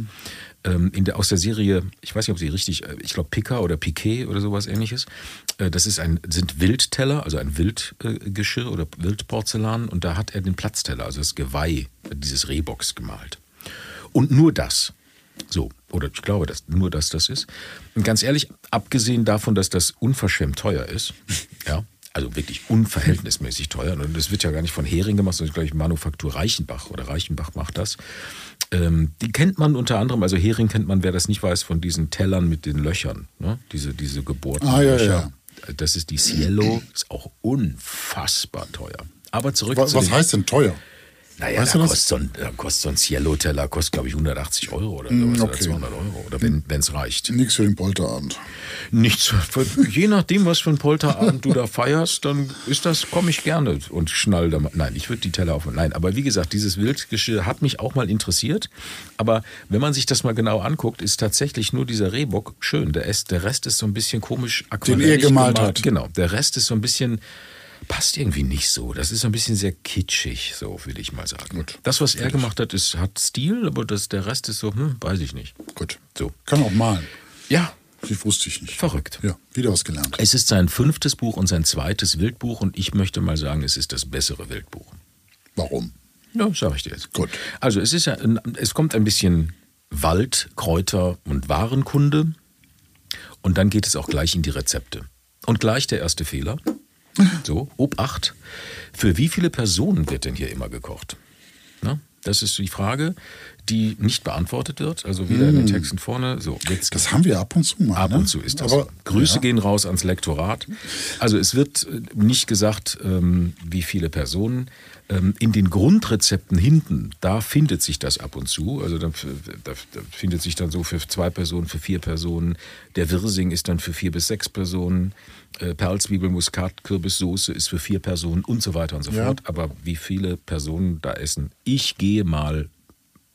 ähm, der, aus der Serie, ich weiß nicht, ob sie richtig, äh, ich glaube Pica oder Piquet oder sowas ähnliches. Äh, das ist ein, sind Wildteller, also ein Wildgeschirr oder Wildporzellan und da hat er den Platzteller, also das Geweih dieses Rehbocks gemalt. Und nur das. So, oder ich glaube, dass nur das das ist. Und ganz ehrlich, abgesehen davon, dass das unverschämt teuer ist, ja, also wirklich unverhältnismäßig teuer, und das wird ja gar nicht von Hering gemacht, sondern glaube ich Manufaktur Reichenbach oder Reichenbach macht das. Ähm, die kennt man unter anderem, also Hering kennt man, wer das nicht weiß, von diesen Tellern mit den Löchern, ne? diese, diese gebohrten Ah, ja, Löcher. Das ist die Cielo, ist auch unfassbar teuer. Aber zurück Was, zu was heißt denn teuer? Naja, Weißt da kostet, so ein, da kostet so ein Cielo-Teller, kostet glaube ich 180 Euro oder sowas, oder okay. 200 Euro, oder wenn es reicht. Nichts für den Polterabend. Nichts, je nachdem, was für ein Polterabend du da feierst, dann ist das, komme ich gerne und schnall da mal. Nein, ich würde die Teller auf. Nein, aber wie gesagt, dieses Wildgeschirr hat mich auch mal interessiert. Aber wenn man sich das mal genau anguckt, ist tatsächlich nur dieser Rehbock schön. Der, ist, der Rest ist so ein bisschen komisch Den er gemalt hat. Genau, der Rest ist so ein bisschen, passt irgendwie nicht so. Das ist ein bisschen sehr kitschig, so würde ich mal sagen. Gut. Das, was er gemacht hat, ist, hat Stil, aber das, der Rest ist so, hm, weiß ich nicht. Gut. So. Kann auch malen. Ja, Das wusste ich nicht. verrückt. Ja, wieder was gelernt. Es ist sein fünftes Buch und sein zweites Wildbuch und ich möchte mal sagen, es ist das bessere Wildbuch. Warum? Ja, sag ich dir jetzt. Gut. Also es ist ja, es kommt ein bisschen Wald, Kräuter und Warenkunde und dann geht es auch gleich in die Rezepte. Und gleich der erste Fehler. So, Obacht. Für wie viele Personen wird denn hier immer gekocht? Na, das ist die Frage, die nicht beantwortet wird. Also wieder in den Texten vorne. So, jetzt Das haben wir ab und zu mal. Ab ne? und zu ist das. Aber, so. Grüße ja. gehen raus ans Lektorat. Also es wird äh, nicht gesagt, ähm, wie viele Personen. Ähm, in den Grundrezepten hinten, da findet sich das ab und zu. Also da, da, da findet sich dann so für zwei Personen, für vier Personen. Der Wirsing ist dann für vier bis sechs Personen. Äh, Perlzwiebel, Muskat, Kürbissoße ist für vier Personen und so weiter und so Ja. fort. Aber wie viele Personen da essen, ich gehe mal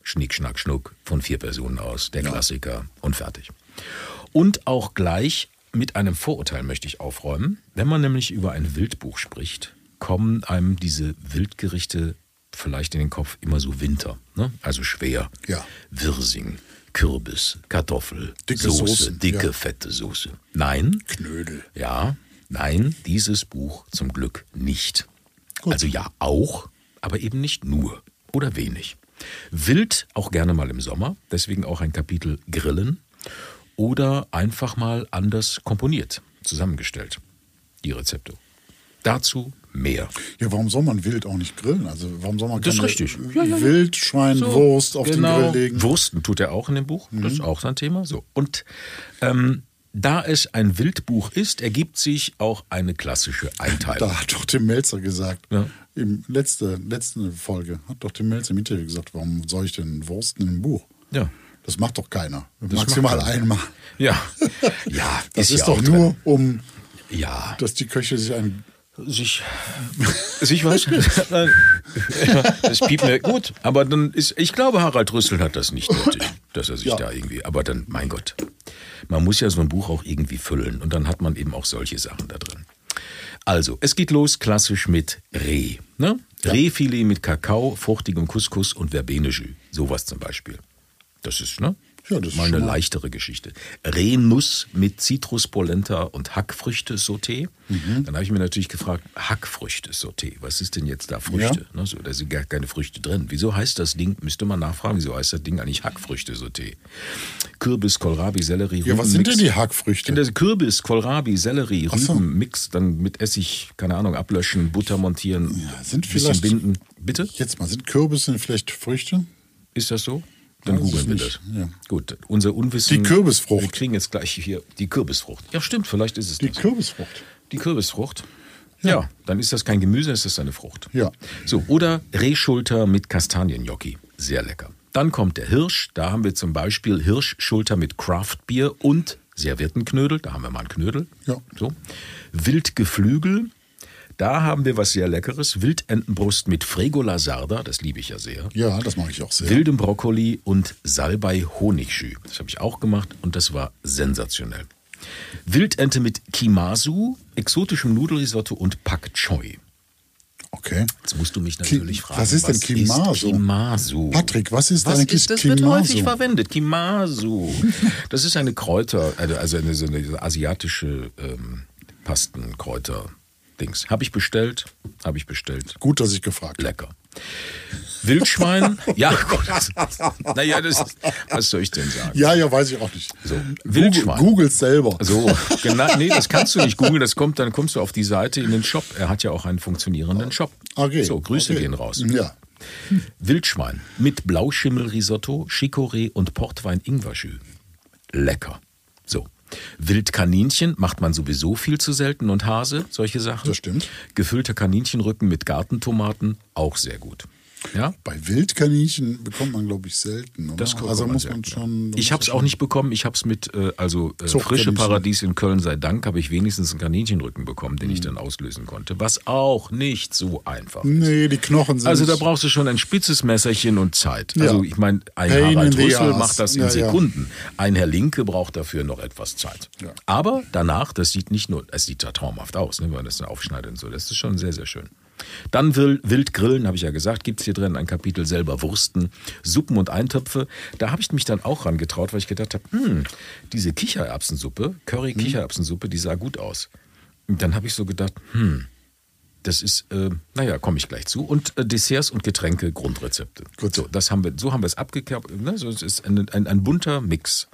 Schnick, Schnack, Schnuck von vier Personen aus, der Klassiker und fertig. Und auch gleich mit einem Vorurteil möchte ich aufräumen. Wenn man nämlich über ein Wildbuch spricht, kommen einem diese Wildgerichte vielleicht in den Kopf immer so Winter, ne? also schwer. Ja. Wirsing, Kürbis, Kartoffel, Dicke Soße, Soßen, dicke, ja. fette Soße. Nein, Knödel. ja, nein, dieses Buch zum Glück nicht. Also ja, auch, aber eben nicht nur oder wenig. Wild auch gerne mal im Sommer, deswegen auch ein Kapitel Grillen oder einfach mal anders komponiert, zusammengestellt, die Rezepte. Dazu mehr. Ja, warum soll man Wild auch nicht grillen? Also warum soll man Das ist keine richtig. Ja, ja, ja. Wildschwein, So, auf genau. den Grill legen? Wursten tut er auch in dem Buch. Das ist auch sein Thema. So. Und ähm, da es ein Wildbuch ist, ergibt sich auch eine klassische Einteilung. Da hat doch Tim Melzer gesagt, Ja. im letzte, letzten Folge, hat doch Tim Melzer im Interview gesagt, warum soll ich denn Wursten im Buch? Ja. Das macht doch keiner. macht Maximal keiner. einmal. Ja. Ja, Das ist, ja doch auch nur, drin. um, Ja. dass die Köche sich ein. Sich, sich was? das piept mir gut. Aber dann ist, ich glaube, Harald Rüssel hat das nicht nötig, dass er sich Ja. da irgendwie, aber dann, mein Gott. Man muss ja so ein Buch auch irgendwie füllen und dann hat man eben auch solche Sachen da drin. Also, es geht los klassisch mit Reh. Ne? Rehfilet mit Kakao, fruchtigem Couscous und Verbene-Jus. Sowas zum Beispiel. Das ist, ne? Ja, das ist mal eine schon mal- leichtere Geschichte. Rehnuss mit Zitruspolenta und Hackfrüchte-Sauté. Mhm. Dann habe ich mir natürlich gefragt, Hackfrüchte-Sauté, was ist denn jetzt da Früchte? Ne, so, da sind gar keine Früchte drin. Wieso heißt das Ding, müsste man nachfragen, wieso heißt das Ding eigentlich Hackfrüchte-Sauté? Kürbis, Kohlrabi, Sellerie, Ja, was sind denn die Hackfrüchte? Kürbis, Kohlrabi, Sellerie, Ach so. Rübenmix, dann mit Essig, keine Ahnung, ablöschen, Butter montieren, sind bisschen binden. Bitte? Jetzt mal, sind Kürbisse vielleicht Früchte? Ist das so? Dann Weiß googeln wir das. Ja. Gut, unser Unwissen. Die Kürbisfrucht. Wir kriegen jetzt gleich hier die Kürbisfrucht. Ja, stimmt, vielleicht ist es Die das. Kürbisfrucht. Die Kürbisfrucht. Ja. dann ist das kein Gemüse, es ist eine Frucht. Ja. So, oder Rehschulter mit Kastaniengnocchi. Sehr lecker. Dann kommt der Hirsch. Da haben wir zum Beispiel Hirschschulter mit Craftbier und Serviettenknödel. Da haben wir mal einen Knödel. Ja. So. Wildgeflügel. Da haben wir was sehr Leckeres. Wildentenbrust mit Fregola Sarda. Das liebe ich ja sehr. Ja, das mache ich auch sehr. Wildem Brokkoli und Salbei Honigschü. Das habe ich auch gemacht und das war sensationell. Wildente mit Kimasu, exotischem Nudelrisotto und Pak Choi. Okay. Jetzt musst du mich Ki- natürlich fragen. was ist denn Kimasu? Ist Kimasu? Patrick, was ist was eigentlich ist, das wird Kimasu? häufig verwendet. Kimasu. Das ist eine Kräuter, also also eine, so eine asiatische ähm, Pastenkräuter-Dings. Habe ich bestellt, habe ich bestellt. Gut, dass ich gefragt habe. Lecker. Wildschwein, ja, gut. Naja, das ist, was soll ich denn sagen? Ja, ja, weiß ich auch nicht. So, Google, Wildschwein. Googles selber. So, genau, nee, das kannst du nicht googeln, das kommt, dann kommst du auf die Seite in den Shop. Er hat ja auch einen funktionierenden Shop. Okay. So, Grüße okay. gehen raus. Ja. Wildschwein mit Blauschimmelrisotto, Chicorée und Portwein Ingwerschü. Lecker. So. Wildkaninchen macht man sowieso viel zu selten und Hase, solche Sachen. Das stimmt. Gefüllte Kaninchenrücken mit Gartentomaten, auch sehr gut. Ja? Bei Wildkaninchen bekommt man, glaube ich, selten. Oder? Das also man muss man schon. Ich habe es auch nicht bekommen. Ich habe es mit, äh, also äh, frische Paradies in Köln sei Dank, habe ich wenigstens einen Kaninchenrücken bekommen, den ich Mhm. dann auslösen konnte. Was auch nicht so einfach ist. Nee, die Knochen sind. Also da brauchst du schon ein spitzes Messerchen und Zeit. Ja. Also ich meine, ein Pain Harald Rüssel macht das in Ja. Sekunden. Ein Herr Linke braucht dafür noch etwas Zeit. Aber danach, das sieht nicht nur, es sieht ja traumhaft aus, ne, wenn man das dann aufschneidet und so. Das ist schon sehr, sehr schön. Dann will, wild grillen, habe ich ja gesagt, gibt es hier drin ein Kapitel selber Wursten, Suppen und Eintöpfe. Da habe ich mich dann auch rangetraut, weil ich gedacht habe, hm, diese Kichererbsensuppe, Curry-Kichererbsensuppe, die sah gut aus. Und dann habe ich so gedacht, hm, das ist, äh, naja, komme ich gleich zu. Und äh, Desserts und Getränke, Grundrezepte. Gut. So, das haben wir, so haben wir es abgekappt. Ne? So, es ist ein, ein, ein bunter Mix.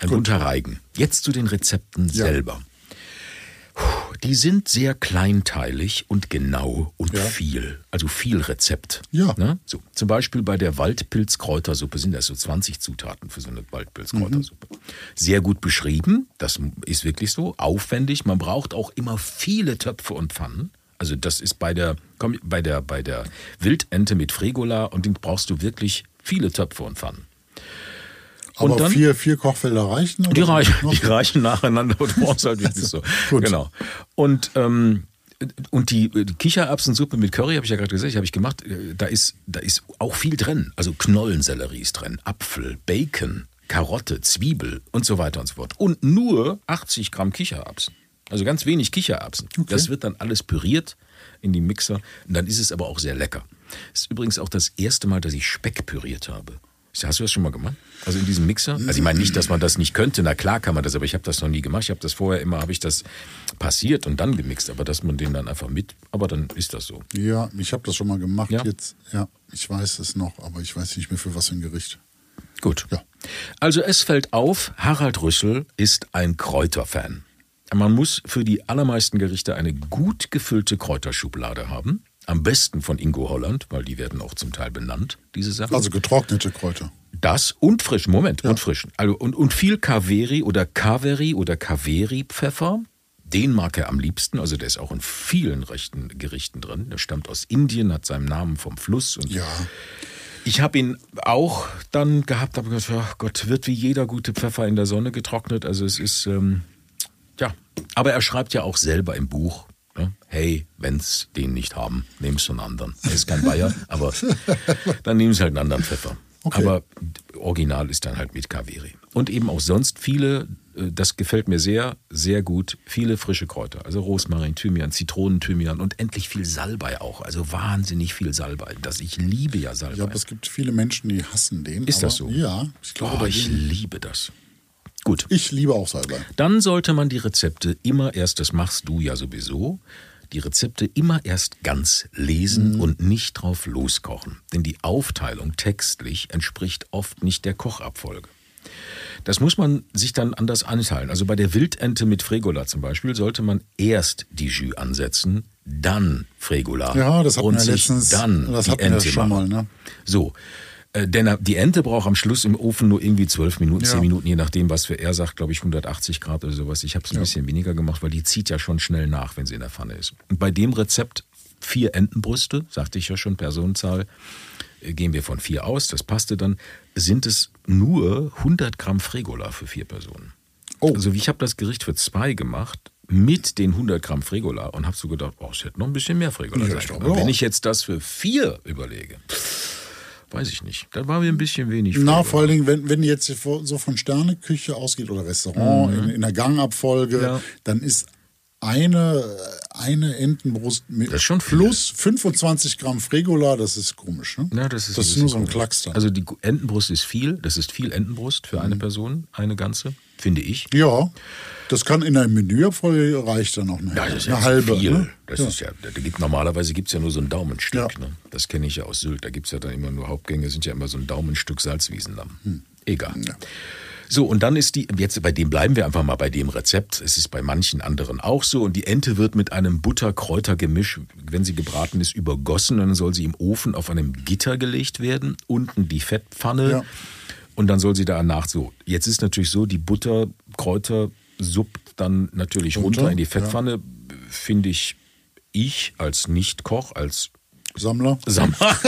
Ein bunter Reigen. Jetzt zu den Rezepten Ja. selber. Die sind sehr kleinteilig und genau und Ja. viel. Also viel Rezept. Ja. Ne? So, zum Beispiel bei der Waldpilzkräutersuppe sind das so 20 Zutaten für so eine Waldpilzkräutersuppe. Sehr gut beschrieben, das ist wirklich so. Aufwendig. Man braucht auch immer viele Töpfe und Pfannen. Also das ist bei der, bei der, bei der Wildente mit Fregola und den brauchst du wirklich viele Töpfe und Pfannen. Und Aber dann- vier, vier Kochfelder reichen? Die reichen, die reichen nacheinander und du brauchst halt wirklich so. Gut. Genau. Und, ähm, und die, die Kichererbsensuppe mit Curry, habe ich ja gerade gesagt, habe ich gemacht. äh, Da ist, da ist auch viel drin. Also Knollensellerie ist drin, Apfel, Bacon, Karotte, Zwiebel und so weiter und so fort. Und nur 80 Gramm Kichererbsen. Also ganz wenig Kichererbsen. Das wird dann alles püriert in die Mixer. Und dann ist es aber auch sehr lecker. Das ist übrigens auch das erste Mal, dass ich Speck püriert habe. Hast du das schon mal gemacht? Also in diesem Mixer? Also ich meine nicht, dass man das nicht könnte. Na klar kann man das, aber ich habe das noch nie gemacht. Ich habe das vorher immer, habe ich das passiert und dann gemixt. Aber dass man den dann einfach mit, aber dann ist das so. Ja, ich habe das schon mal gemacht. Ja? Jetzt, ja, ich weiß es noch, aber ich weiß nicht mehr für was für ein Gericht. Gut. Ja. Also es fällt auf, Harald Rüssel ist ein Kräuterfan. Man muss für die allermeisten Gerichte eine gut gefüllte Kräuterschublade haben. Am besten von Ingo Holland, weil die werden auch zum Teil benannt, diese Sachen. Also getrocknete Kräuter. Das und frisch, Moment, und frisch. Also, und, und viel Kaveri oder Kaveri oder Kaveri-Pfeffer. Den mag er am liebsten. Also der ist auch in vielen rechten Gerichten drin. Der stammt aus Indien, hat seinen Namen vom Fluss. Und Ja, ich habe ihn auch dann gehabt, habe gesagt, ja, Gott, wird wie jeder gute Pfeffer in der Sonne getrocknet. Also es ist, ähm, ja. Aber er schreibt ja auch selber im Buch? Hey, wenn's den nicht haben, nehm's einen anderen. Er ist kein Bayer, aber dann sie halt einen anderen Pfeffer. Okay. Aber original ist dann halt mit Kaveri. Und eben auch sonst viele, äh, das gefällt mir sehr, sehr gut, viele frische Kräuter. Also Rosmarin, Thymian, Zitronen, Thymian und endlich viel Salbei auch. Also wahnsinnig viel Salbei. Das, ich liebe ja Salbei. ja, aber es gibt viele Menschen, die hassen den. Ist das so? Ja, ich glaube, oh, ich liebe das. Gut. ich liebe auch Salbei. Dann sollte man die Rezepte immer erst, das machst du ja sowieso, die Rezepte immer erst ganz lesen und nicht drauf loskochen. Denn die Aufteilung textlich entspricht oft nicht der Kochabfolge. Das muss man sich dann anders anteilen. Also bei der Wildente mit Fregola zum Beispiel sollte man erst die Jus ansetzen, dann Fregola. Ja, das hatten und wir letztens- dann das die hatten wir schon mal, ne? So. Äh, Denn die Ente braucht am Schluss im Ofen nur irgendwie zwölf Minuten, Ja. zehn Minuten, je nachdem, was für er sagt, glaube ich 180 Grad oder sowas. Ich habe es ein bisschen weniger gemacht, weil die zieht ja schon schnell nach, wenn sie in der Pfanne ist. Und bei dem Rezept vier Entenbrüste, sagte ich ja schon, Personenzahl, äh, gehen wir von vier aus, das passte dann, sind es nur 100 Gramm Fregola für vier Personen. Oh. Also ich habe das Gericht für zwei gemacht mit den 100 Gramm Fregola und habe so gedacht, oh, es hätte noch ein bisschen mehr Fregola Ja, sein können. Wenn ich jetzt das für vier überlege, weiß ich nicht. Da war mir ein bisschen wenig. Na, vor allen Dingen, wenn, wenn jetzt so von Sterneküche ausgeht oder Restaurant in, in der Gangabfolge, Mhm. Ja. dann ist eine, eine Entenbrust mit Das schon viel. plus 25 Gramm Fregola, das ist komisch. Ne? Ja, das ist, das ist nur so ein Klacks dann. Also die Entenbrust ist viel. Das ist viel Entenbrust für Mhm. eine Person, eine ganze, finde ich. ja, das kann in der Menüabfolge reicht dann auch eine, Ja, das ist eine ja halbe. viel. Ne? Das ja. ist ja, da gibt, normalerweise gibt es ja nur so ein Daumenstück. Ja. Ne? Das kenne ich ja aus Sylt. Da gibt es ja dann immer nur Hauptgänge, sind ja immer so ein Daumenstück Salzwiesenlamm. Hm. Egal. So, und dann ist die, jetzt bei dem bleiben wir einfach mal bei dem Rezept. Es ist bei manchen anderen auch so. Und die Ente wird mit einem Butter-Kräuter-Gemisch, wenn sie gebraten ist, übergossen. Und dann soll sie im Ofen auf einem Gitter gelegt werden. Unten die Fettpfanne. Und dann soll sie danach so. Jetzt ist natürlich so, die Butter, Kräuter suppt dann natürlich runter, Runter, in die ja. Fettpfanne. Finde ich, ich als Nicht-Koch, als Sammler. Sammler.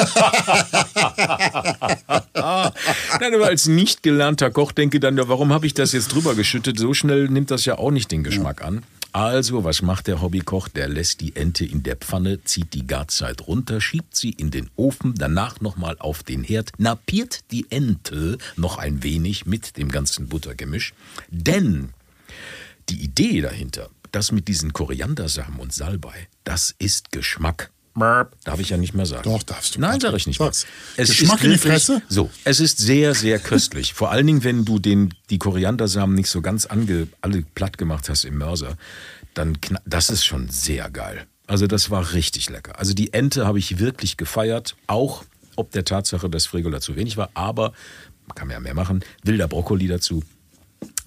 Nein, aber als nicht gelernter Koch denke dann, ja, warum habe ich das jetzt drüber geschüttet? So schnell nimmt das ja auch nicht den Geschmack an. Also, was macht der Hobbykoch? Der lässt die Ente in der Pfanne, zieht die Garzeit runter, schiebt sie in den Ofen, danach nochmal auf den Herd, napiert die Ente noch ein wenig mit dem ganzen Buttergemisch. Denn die Idee dahinter, das mit diesen Koriandersamen und Salbei, das ist Geschmack. Darf ich ja nicht mehr sagen. Doch, darfst du, Nein, sage ich nicht mehr. Sag's. Geschmack in die Fresse? So, es ist sehr, sehr köstlich. Vor allen Dingen, wenn du den, die Koriandersamen nicht so ganz ange, alle platt gemacht hast im Mörser, dann das ist schon sehr geil. Also das war richtig lecker. Also die Ente habe ich wirklich gefeiert, auch ob der Tatsache, dass Fregola zu wenig war, aber man kann ja mehr machen. Wilder Brokkoli dazu.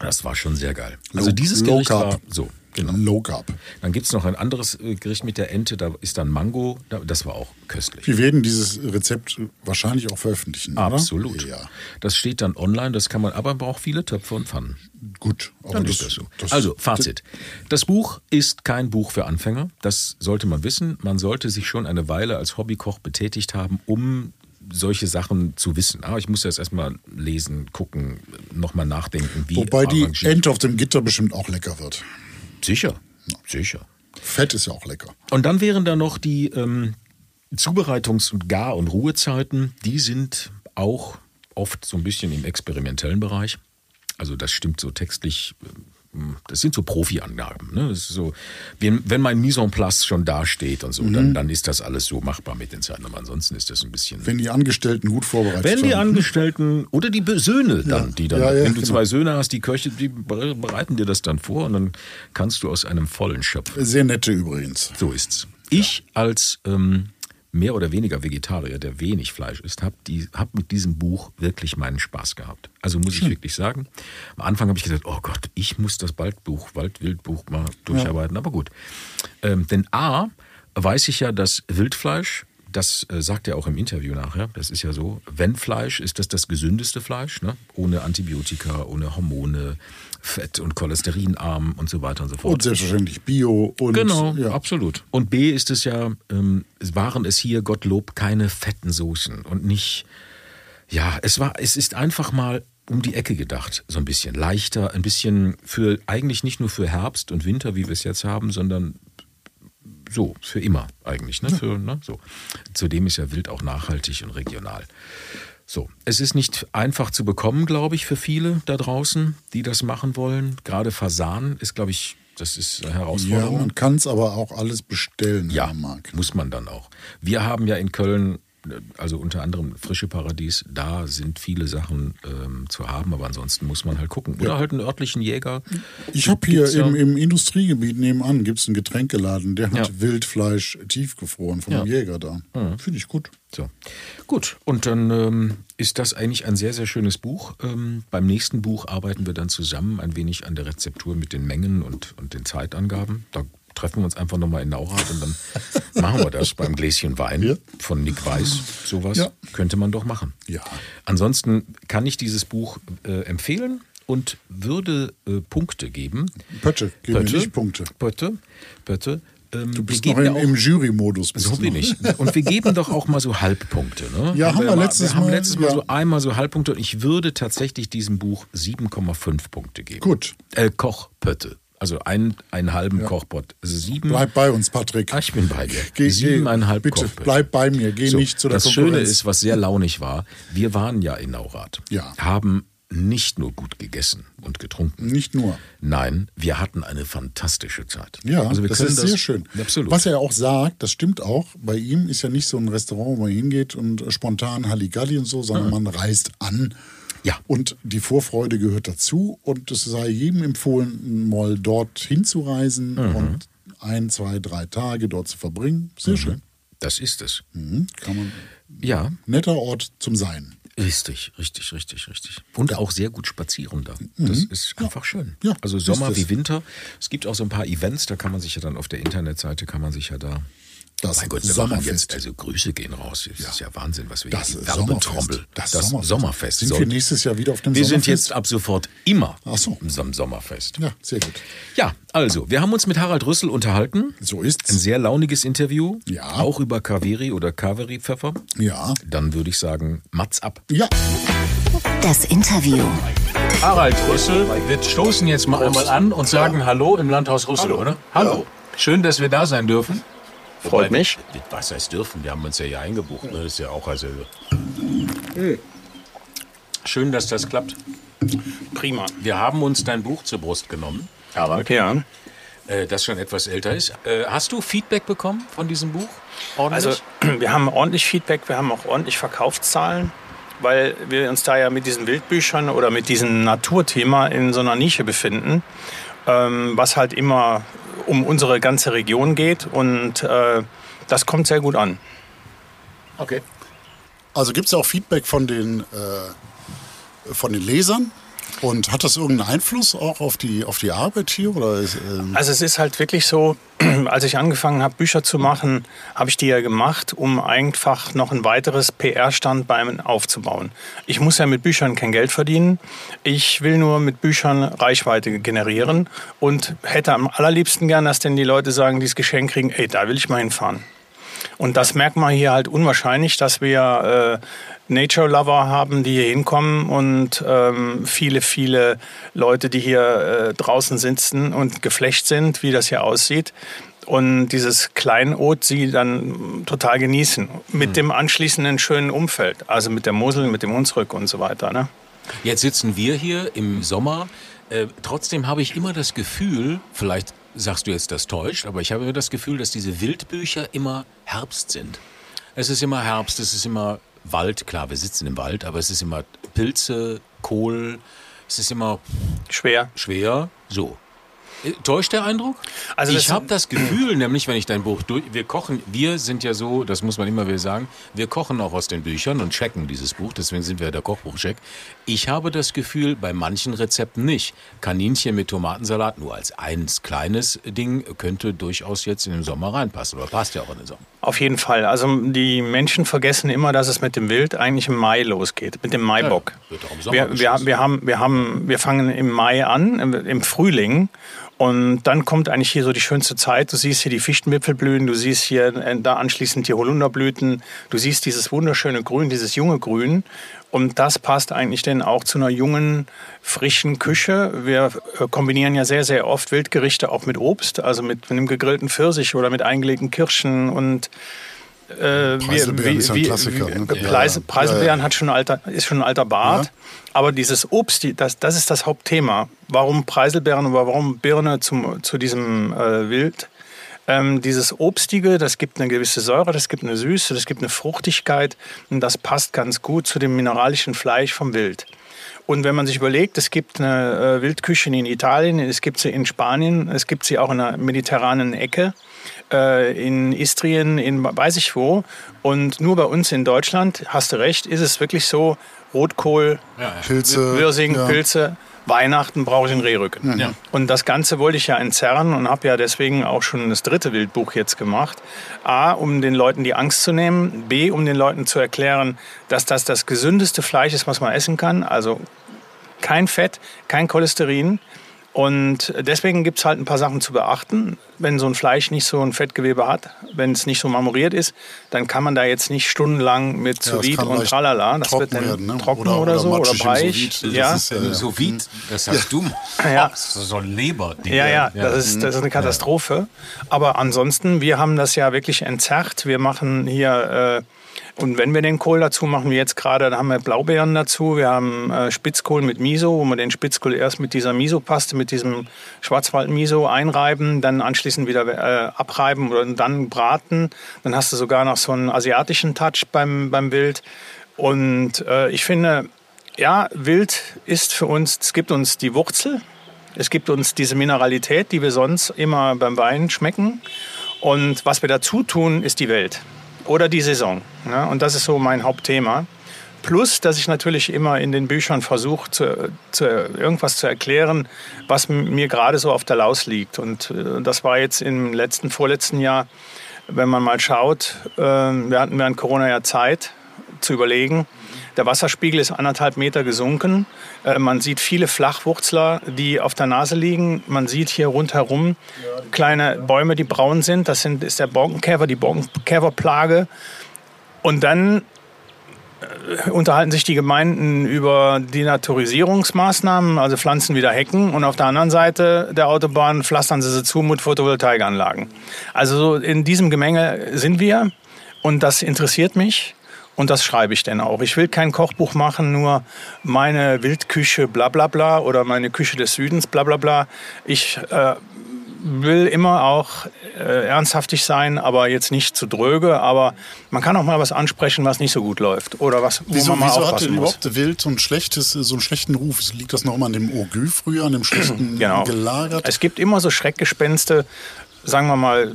Das war schon sehr geil. Also Low- dieses Gericht war so. Genau. Low Carb. Dann gibt es noch ein anderes äh, Gericht mit der Ente, da ist dann Mango, da- das war auch köstlich. Wir werden dieses Rezept wahrscheinlich auch veröffentlichen. Absolut. Oder? Ja, Das steht dann online, das kann man, aber man braucht viele Töpfe und Pfannen. gut. Aber Dann ist das so. also, Fazit. Das Buch ist kein Buch für Anfänger. Das sollte man wissen. Man sollte sich schon eine Weile als Hobbykoch betätigt haben, um solche Sachen zu wissen. Aber ich muss das erstmal lesen, gucken, nochmal nachdenken, wie Wobei die Ente auf dem Gitter bestimmt auch lecker wird. Sicher, sicher. Fett ist ja auch lecker. Und dann wären da noch die ähm, Zubereitungs- und Gar- und Ruhezeiten. Die sind auch oft so ein bisschen im experimentellen Bereich. Also das stimmt so textlich. Ähm, Das sind so Profi-Angaben. Ne? So, wenn, wenn mein Mise en place schon dasteht und so, Mhm. dann, dann ist das alles so machbar mit den Zeiten. Aber ansonsten ist das ein bisschen. Wenn die Angestellten gut vorbereitet Wenn die sind. Angestellten oder die Söhne dann, Ja. die dann, Ja, ja, wenn du genau. zwei Söhne hast, die Köche, die bere- bereiten dir das dann vor und dann kannst du aus einem vollen schöpfen. Sehr nette übrigens. So ist's. Ich als ähm, mehr oder weniger Vegetarier, der wenig Fleisch isst, habe hab mit diesem Buch wirklich meinen Spaß gehabt. Also muss ich wirklich sagen. Am Anfang habe ich gesagt, oh Gott, ich muss das Waldbuch, Waldwildbuch mal durcharbeiten. Aber gut. Ähm, denn A, weiß ich ja, dass Wildfleisch, das äh, sagt er auch im Interview nachher, das ist ja so, wenn Fleisch, ist das das gesündeste Fleisch, ne? ohne Antibiotika, ohne Hormone, Fett und Cholesterinarm und so weiter und so fort. Und selbstverständlich Bio und Genau, ja. absolut. Und B ist es ja, ähm, es waren es hier, Gottlob, keine fetten Soßen und nicht, ja, es war, es ist einfach mal um die Ecke gedacht, so ein bisschen leichter, ein bisschen für, eigentlich nicht nur für Herbst und Winter, wie wir es jetzt haben, sondern so, für immer eigentlich. Ne? Für, ne? So. Zudem ist ja Wild auch nachhaltig und regional. So, es ist nicht einfach zu bekommen, glaube ich, für viele da draußen, die das machen wollen. Gerade Fasan ist, glaube ich, das ist eine Ja, Herausforderung. man kann es aber auch alles bestellen, Ja, mag. muss man dann auch. Wir haben ja in Köln, also unter anderem Frische Paradies, da sind viele Sachen ähm, zu haben, aber ansonsten muss man halt gucken. Oder halt einen örtlichen Jäger. Ich habe hier ja- im, im Industriegebiet nebenan gibt's einen Getränkeladen, der hat Ja. Wildfleisch tiefgefroren von einem Ja. Jäger da. Finde ich gut. So. Gut, und dann ähm, ist das eigentlich ein sehr, sehr schönes Buch. Ähm, beim nächsten Buch arbeiten wir dann zusammen ein wenig an der Rezeptur mit den Mengen und, und den Zeitangaben. Da treffen wir uns einfach nochmal in Naurat und dann machen wir das beim Gläschen Wein Ja. von Nick Weiß. Sowas Ja. könnte man doch machen. Ja. Ansonsten kann ich dieses Buch äh, empfehlen und würde äh, Punkte geben. Pötte, gib mir nicht Punkte. Pötte, Pötte. Ähm, Du bist wir noch im, ja im Jury-Modus. bist so du bin ich. Und wir geben doch auch mal so Halbpunkte. Ne? Ja, haben wir mal- letztes wir haben Mal, letztes Mal ja. so einmal so Halbpunkte und ich würde tatsächlich diesem Buch 7,5 Punkte geben. Gut. Äh, Kochpötte. Also ein, einen halben Kochpott. Also sieben. Bleib bei uns, Patrick. Ah, ich bin bei dir. Geh- Siebeneinhalb Bitte, Kochpötte. bleib bei mir. Geh So, nicht zu der das Schöne Konkurrenz. ist, was sehr launig war, wir waren ja in Naurat. Ja. Haben nicht nur gut gegessen und getrunken. Nicht nur. Nein, wir hatten eine fantastische Zeit. Ja, also das ist sehr schön. Absolut. Was er auch sagt, das stimmt auch. Bei ihm ist ja nicht so ein Restaurant, wo man hingeht und spontan Halligalli und so, sondern man reist an. Ja. Und die Vorfreude gehört dazu. Und es sei jedem empfohlen, mal dort hinzureisen Mhm. und ein, zwei, drei Tage dort zu verbringen. Sehr schön. das ist es. Mhm. Kann man. Ja, Netter Ort zum Sein. Richtig, richtig, richtig, richtig. Und auch sehr gut spazieren da. Das ist einfach schön. Mhm. Ja, also Sommer wie Winter. Es gibt auch so ein paar Events, da kann man sich ja dann auf der Internetseite kann man sich ja da. Das mein Gott, wir machen Sommerfest. jetzt, also Grüße gehen raus. Das ist ja Wahnsinn, was wir Das hier, die. Werbetrommel. Das Das, Sommerfest. Sommerfest. Sind wir nächstes Jahr wieder auf dem Wir sind Sommerfest? jetzt ab sofort immer Ach so. am Sommerfest. Ja, sehr gut. Ja, also, wir haben uns mit Harald Rüssel unterhalten. So ist's. Ein sehr launiges Interview. Ja. Auch über Kaveri oder Kaveri-Pfeffer. Ja. Dann würde ich sagen, Mats ab. Ja. Das Interview. Harald Rüssel, wir stoßen jetzt mal einmal an und sagen Hallo im Landhaus Rüssel, oder? Hallo. Schön, dass wir da sein dürfen. Freut mich. Was heißt dürfen? Wir haben uns ja hier eingebucht. ne? Das ist ja auch also. Schön, dass das klappt. Prima. Wir haben uns dein Buch zur Brust genommen, Okay, ja. äh, das schon etwas älter ist. Äh, hast du Feedback bekommen von diesem Buch? Ordentlich? Also wir haben ordentlich Feedback, wir haben auch ordentlich Verkaufszahlen, weil wir uns da ja mit diesen Wildbüchern oder mit diesem Naturthema in so einer Nische befinden, ähm, was halt immer um unsere ganze Region geht und äh, das kommt sehr gut an. okay. Also gibt es auch Feedback von den, äh, von den Lesern. Und hat das irgendeinen Einfluss auch auf die, auf die Arbeit hier? Oder ist, ähm Also es ist halt wirklich so, als ich angefangen habe, Bücher zu machen, habe ich die ja gemacht, um einfach noch ein weiteres PR-Standbein aufzubauen. Ich muss ja mit Büchern kein Geld verdienen. Ich will nur mit Büchern Reichweite generieren und hätte am allerliebsten gern, dass denn die Leute sagen, die das Geschenk kriegen, ey, da will ich mal hinfahren. Und das merkt man hier halt unwahrscheinlich, dass wir äh, Nature Lover haben, die hier hinkommen und ähm, viele, viele Leute, die hier äh, draußen sitzen und geflecht sind, wie das hier aussieht. Und dieses Kleinod sie dann total genießen. Mit Hm. dem anschließenden schönen Umfeld. Also mit der Mosel, mit dem Hunsrück und so weiter. Ne? Jetzt sitzen wir hier im Sommer. Äh, trotzdem habe ich immer das Gefühl, vielleicht sagst du jetzt das täuscht, aber ich habe immer das Gefühl, dass diese Wildbücher immer Herbst sind. Es ist immer Herbst, es ist immer Wald. Klar, wir sitzen im Wald, aber es ist immer Pilze, Kohl. Es ist immer Schwer. schwer. So. Äh, Täuscht der Eindruck? Also ich habe das Gefühl, nämlich wenn ich dein Buch durch, wir kochen, wir sind ja so, das muss man immer wieder sagen, wir kochen auch aus den Büchern und checken dieses Buch, deswegen sind wir der Kochbuchcheck. Ich habe das Gefühl, bei manchen Rezepten nicht. Kaninchen mit Tomatensalat nur als eins kleines Ding könnte durchaus jetzt in den Sommer reinpassen oder passt ja auch in den Sommer. Auf jeden Fall. Also die Menschen vergessen immer, dass es mit dem Wild eigentlich im Mai losgeht, mit dem Maibock. Ja, wir, wir, wir, haben, wir, haben, wir fangen im Mai an, im, im Frühling. Und dann kommt eigentlich hier so die schönste Zeit. Du siehst hier die Fichtenwipfel blühen, du siehst hier äh, da anschließend die Holunderblüten, du siehst dieses wunderschöne Grün, dieses junge Grün. Und das passt eigentlich dann auch zu einer jungen, frischen Küche. Wir äh, kombinieren ja sehr, sehr oft Wildgerichte auch mit Obst, also mit einem gegrillten Pfirsich oder mit eingelegten Kirschen und äh, Preiselbeeren ist ja ein Klassiker, ne? Ja, ja. Preiselbeeren Ja, hat schon alter, ist schon ein alter Bart. Aber dieses Obst, die- das, das ist das Hauptthema. Warum Preiselbeeren oder warum Birne zum, zu diesem äh, Wild? Ähm, dieses Obstige, das gibt eine gewisse Säure, das gibt eine Süße, das gibt eine Fruchtigkeit und das passt ganz gut zu dem mineralischen Fleisch vom Wild. Und wenn man sich überlegt, es gibt eine äh, Wildküche in Italien, es gibt sie in Spanien, es gibt sie auch in der mediterranen Ecke, äh, in Istrien, in weiß ich wo. Und nur bei uns in Deutschland, hast du recht, ist es wirklich so, Rotkohl, Pilze. Wirsing, ja. Pilze, Weihnachten brauche ich einen Rehrücken. Ja. Und das Ganze wollte ich ja entzerren und habe ja deswegen auch schon das dritte Wildbuch jetzt gemacht. A, um den Leuten die Angst zu nehmen. B, um den Leuten zu erklären, dass das das gesündeste Fleisch ist, was man essen kann. Also kein Fett, kein Cholesterin. Und deswegen gibt es halt ein paar Sachen zu beachten. Wenn so ein Fleisch nicht so ein Fettgewebe hat, wenn es nicht so marmoriert ist, dann kann man da jetzt nicht stundenlang mit Ja, Sous und Tralala. Das wird dann werden, ne? trocken Oder- oder, oder so oder. Sous Vide. Ja. Das ist, äh, so wie, das hast du. Ja. Das ist so ein Leber. Ja, ja, das ist, das ist eine Katastrophe. Aber ansonsten, wir haben das ja wirklich entzerrt. Wir machen hier, äh, und wenn wir den Kohl dazu machen, wie jetzt gerade, dann haben wir Blaubeeren dazu. Wir haben äh, Spitzkohl mit Miso, wo wir den Spitzkohl erst mit dieser Miso-Paste, mit diesem Schwarzwald-Miso einreiben, dann anschließend wieder äh, abreiben oder dann braten. Dann hast du sogar noch so einen asiatischen Touch beim, beim Wild. Und äh, ich finde, ja, Wild ist für uns, es gibt uns die Wurzel, es gibt uns diese Mineralität, die wir sonst immer beim Wein schmecken. Und was wir dazu tun, ist die Welt oder die Saison. Ne? Und das ist so mein Hauptthema. Plus, dass ich natürlich immer in den Büchern versuche, zu, zu, irgendwas zu erklären, was mir gerade so auf der Laus liegt. Und äh, das war jetzt im letzten, vorletzten Jahr, wenn man mal schaut, äh, wir hatten während Corona ja Zeit zu überlegen. Der Wasserspiegel ist anderthalb Meter gesunken. Äh, man sieht viele Flachwurzler, die auf der Nase liegen. Man sieht hier rundherum kleine Bäume, die braun sind. Das sind, ist der Borkenkäfer, die Borkenkäferplage. Und dann äh, unterhalten sich die Gemeinden über die Naturisierungsmaßnahmen, also pflanzen wieder Hecken und auf der anderen Seite der Autobahn pflastern sie sie zu mit Photovoltaikanlagen. Also so in diesem Gemenge sind wir und das interessiert mich und das schreibe ich dann auch. Ich will kein Kochbuch machen, nur meine Wildküche bla bla bla oder meine Küche des Südens bla bla bla. Ich äh, will immer auch äh, ernsthaftig sein, aber jetzt nicht zu dröge. Aber man kann auch mal was ansprechen, was nicht so gut läuft oder was, wo Wieso, man mal wieso hat aufpassen denn muss. überhaupt Wild so, ein schlechtes, so einen schlechten Ruf? Liegt das noch mal an dem Orgü früher, an dem schlechten Genau. gelagert? Es gibt immer so Schreckgespenste, sagen wir mal,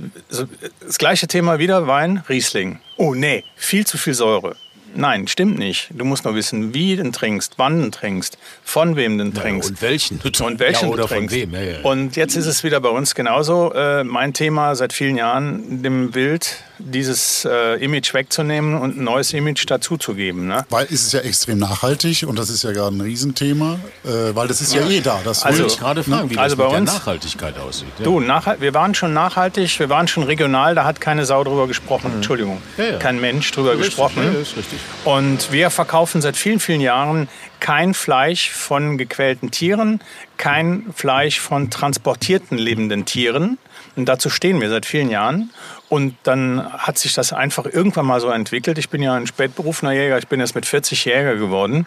das gleiche Thema wieder, Wein, Riesling. Oh nee, viel zu viel Säure. Nein, stimmt nicht. Du musst nur wissen, wie du den trinkst, wann du den trinkst, von wem du den Ja, trinkst. und welchen. Und welchen Ja, oder du von trinkst. wem. Ja, ja. Und jetzt ist es wieder bei uns genauso. Äh, mein Thema seit vielen Jahren, dem Wild dieses äh, Image wegzunehmen und ein neues Image dazuzugeben. Ne? Weil es ist ja extrem nachhaltig und das ist ja gerade ein Riesenthema, äh, weil das ist ja, eh da. Das Also- Ich gerade fragen, wie Also das mit bei der uns- Nachhaltigkeit aussieht. Ja. Du, nachhalt- wir waren schon nachhaltig, wir waren schon regional, da hat keine Sau drüber gesprochen. Entschuldigung, Mhm. Ja, ja. kein Mensch drüber Richtig, gesprochen. ja, ist richtig. Und wir verkaufen seit vielen, vielen Jahren kein Fleisch von gequälten Tieren, kein Fleisch von transportierten lebenden Tieren. Und dazu stehen wir seit vielen Jahren. Und dann hat sich das einfach irgendwann mal so entwickelt. Ich bin ja ein spätberufener Jäger, ich bin jetzt mit 40 Jäger geworden,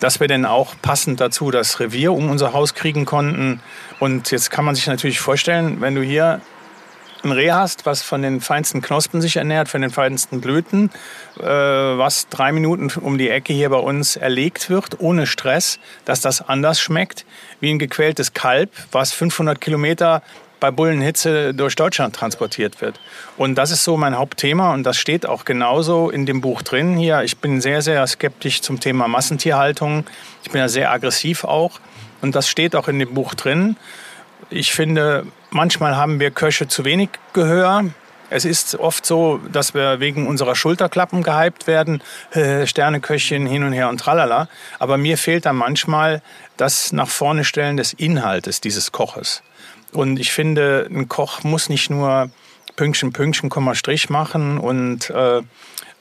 dass wir dann auch passend dazu das Revier um unser Haus kriegen konnten. Und jetzt kann man sich natürlich vorstellen, wenn du hier ein Reh hast, was von den feinsten Knospen sich ernährt, von den feinsten Blüten, äh, was drei Minuten um die Ecke hier bei uns erlegt wird, ohne Stress, dass das anders schmeckt wie ein gequältes Kalb, was 500 Kilometer bei Bullenhitze durch Deutschland transportiert wird. Und das ist so mein Hauptthema und das steht auch genauso in dem Buch drin hier. Ich bin sehr, sehr skeptisch zum Thema Massentierhaltung. Ich bin ja sehr aggressiv auch und das steht auch in dem Buch drin. Ich finde, manchmal haben wir Köche zu wenig Gehör. Es ist oft so, dass wir wegen unserer Schulterklappen gehypt werden, äh, Sterneköchin hin und her und tralala. Aber mir fehlt da manchmal das nach vorne stellen des Inhaltes dieses Koches. Und ich finde, ein Koch muss nicht nur Pünktchen, Pünktchen, Komma, Strich machen und äh,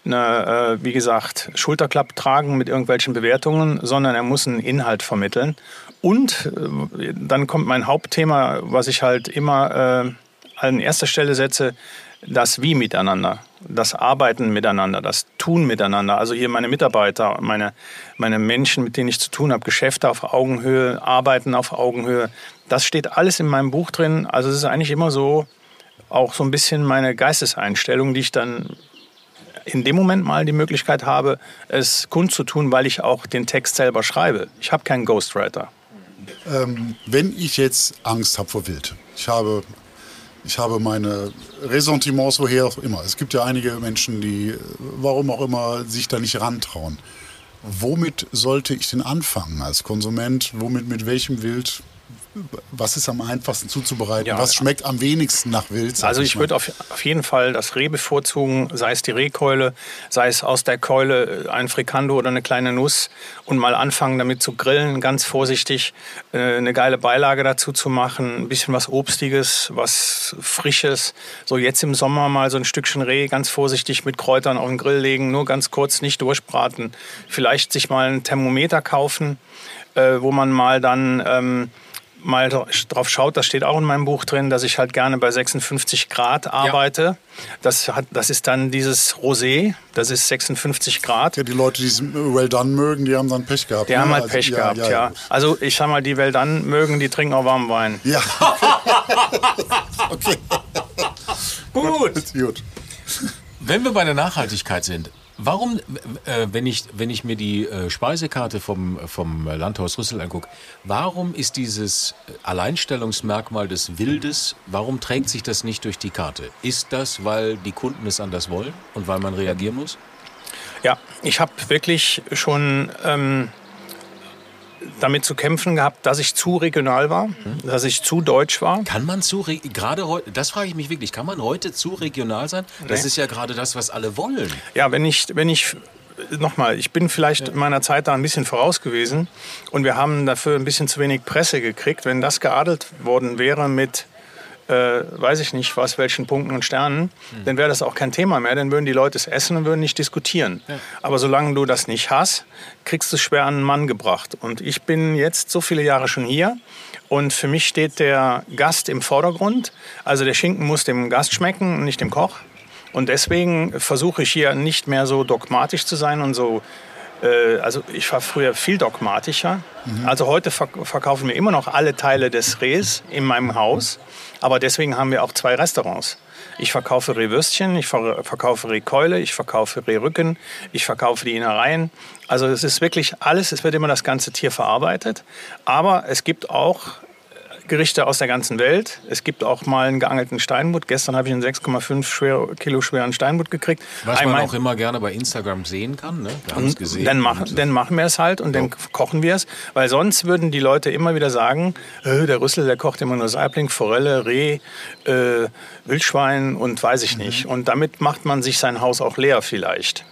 eine, äh, wie gesagt, Schulterklapp tragen mit irgendwelchen Bewertungen, sondern er muss einen Inhalt vermitteln. Und äh, dann kommt mein Hauptthema, was ich halt immer äh, an erster Stelle setze, das Wie miteinander, das Arbeiten miteinander, das Tun miteinander. Also hier meine Mitarbeiter, meine, meine Menschen, mit denen ich zu tun habe, Geschäfte auf Augenhöhe, Arbeiten auf Augenhöhe. Das steht alles in meinem Buch drin. Also es ist eigentlich immer so, auch so ein bisschen meine Geisteseinstellung, die ich dann in dem Moment mal die Möglichkeit habe, es kundzutun, weil ich auch den Text selber schreibe. Ich habe keinen Ghostwriter. Ähm, wenn ich jetzt Angst habe vor Wild, ich habe, ich habe meine Ressentiments, woher auch immer. Es gibt ja einige Menschen, die, warum auch immer, sich da nicht rantrauen. Womit sollte ich denn anfangen als Konsument? Womit, mit welchem Wild? Was ist am einfachsten zuzubereiten? Ja. was schmeckt am wenigsten nach Wild? Also ich mal? würde auf, auf jeden Fall das Reh bevorzugen, sei es die Rehkeule, sei es aus der Keule ein Frikando oder eine kleine Nuss und mal anfangen damit zu grillen, ganz vorsichtig, äh, eine geile Beilage dazu zu machen, ein bisschen was Obstiges, was Frisches. So jetzt im Sommer mal so ein Stückchen Reh ganz vorsichtig mit Kräutern auf den Grill legen, nur ganz kurz, nicht durchbraten. Vielleicht sich mal ein Thermometer kaufen, äh, wo man mal dann... Mal drauf schaut, das steht auch in meinem Buch drin, dass ich halt gerne bei 56 Grad arbeite. Das, hat, das ist dann dieses Rosé, das ist 56 Grad. Ja, die Leute, die es Well Done mögen, die haben dann Pech gehabt. Die ne? haben halt Also, Pech gehabt, ja. gut. Also ich sag mal, die Weldan mögen, die trinken auch warmen Wein. Ja, okay, Gut. gut. Wenn wir bei der Nachhaltigkeit sind, warum, äh, wenn, ich, wenn ich mir die äh, Speisekarte vom, vom Landhaus Rüssel angucke, warum ist dieses Alleinstellungsmerkmal des Wildes, warum trägt sich das nicht durch die Karte? Ist das, weil die Kunden es anders wollen und weil man reagieren muss? Ja, ich habe wirklich schon ähm, damit zu kämpfen gehabt, dass ich zu regional war, dass ich zu deutsch war. Kann man zu, gerade heute, das frage ich mich wirklich, kann man heute zu regional sein? Das Nee. ist ja gerade das, was alle wollen. Ja, wenn ich, wenn ich nochmal, ich bin vielleicht meiner Zeit da ein bisschen voraus gewesen und wir haben dafür ein bisschen zu wenig Presse gekriegt. Wenn das geadelt worden wäre mit, äh, weiß ich nicht was, welchen Punkten und Sternen, dann wäre das auch kein Thema mehr. Dann würden die Leute es essen und würden nicht diskutieren. Aber solange du das nicht hast, kriegst du es schwer an einen Mann gebracht. Und ich bin jetzt so viele Jahre schon hier. Und für mich steht der Gast im Vordergrund. Also der Schinken muss dem Gast schmecken und nicht dem Koch. Und deswegen versuche ich hier nicht mehr so dogmatisch zu sein und so. Äh, also ich war früher viel dogmatischer. Also heute verk verkaufen wir immer noch alle Teile des Rehs in meinem Haus. Aber deswegen haben wir auch zwei Restaurants. Ich verkaufe Rehwürstchen, ich ver verkaufe Rehkeule, ich verkaufe Rehrücken, ich verkaufe die Innereien. Also es ist wirklich alles, es wird immer das ganze Tier verarbeitet. Aber es gibt auch Gerichte aus der ganzen Welt. Es gibt auch mal einen geangelten Steinbutt. Gestern habe ich einen 6,5 schwer, Kilo schweren Steinbutt gekriegt. Was man Einmal- auch immer gerne bei Instagram sehen kann. Ne? Wir haben es gesehen. dann, machen, Und, dann machen wir es halt und dann kochen wir es. Weil sonst würden die Leute immer wieder sagen, äh, der Rüssel, der kocht immer nur Saibling, Forelle, Reh, äh, Wildschwein und weiß ich nicht. Mhm. Und damit macht man sich sein Haus auch leer vielleicht.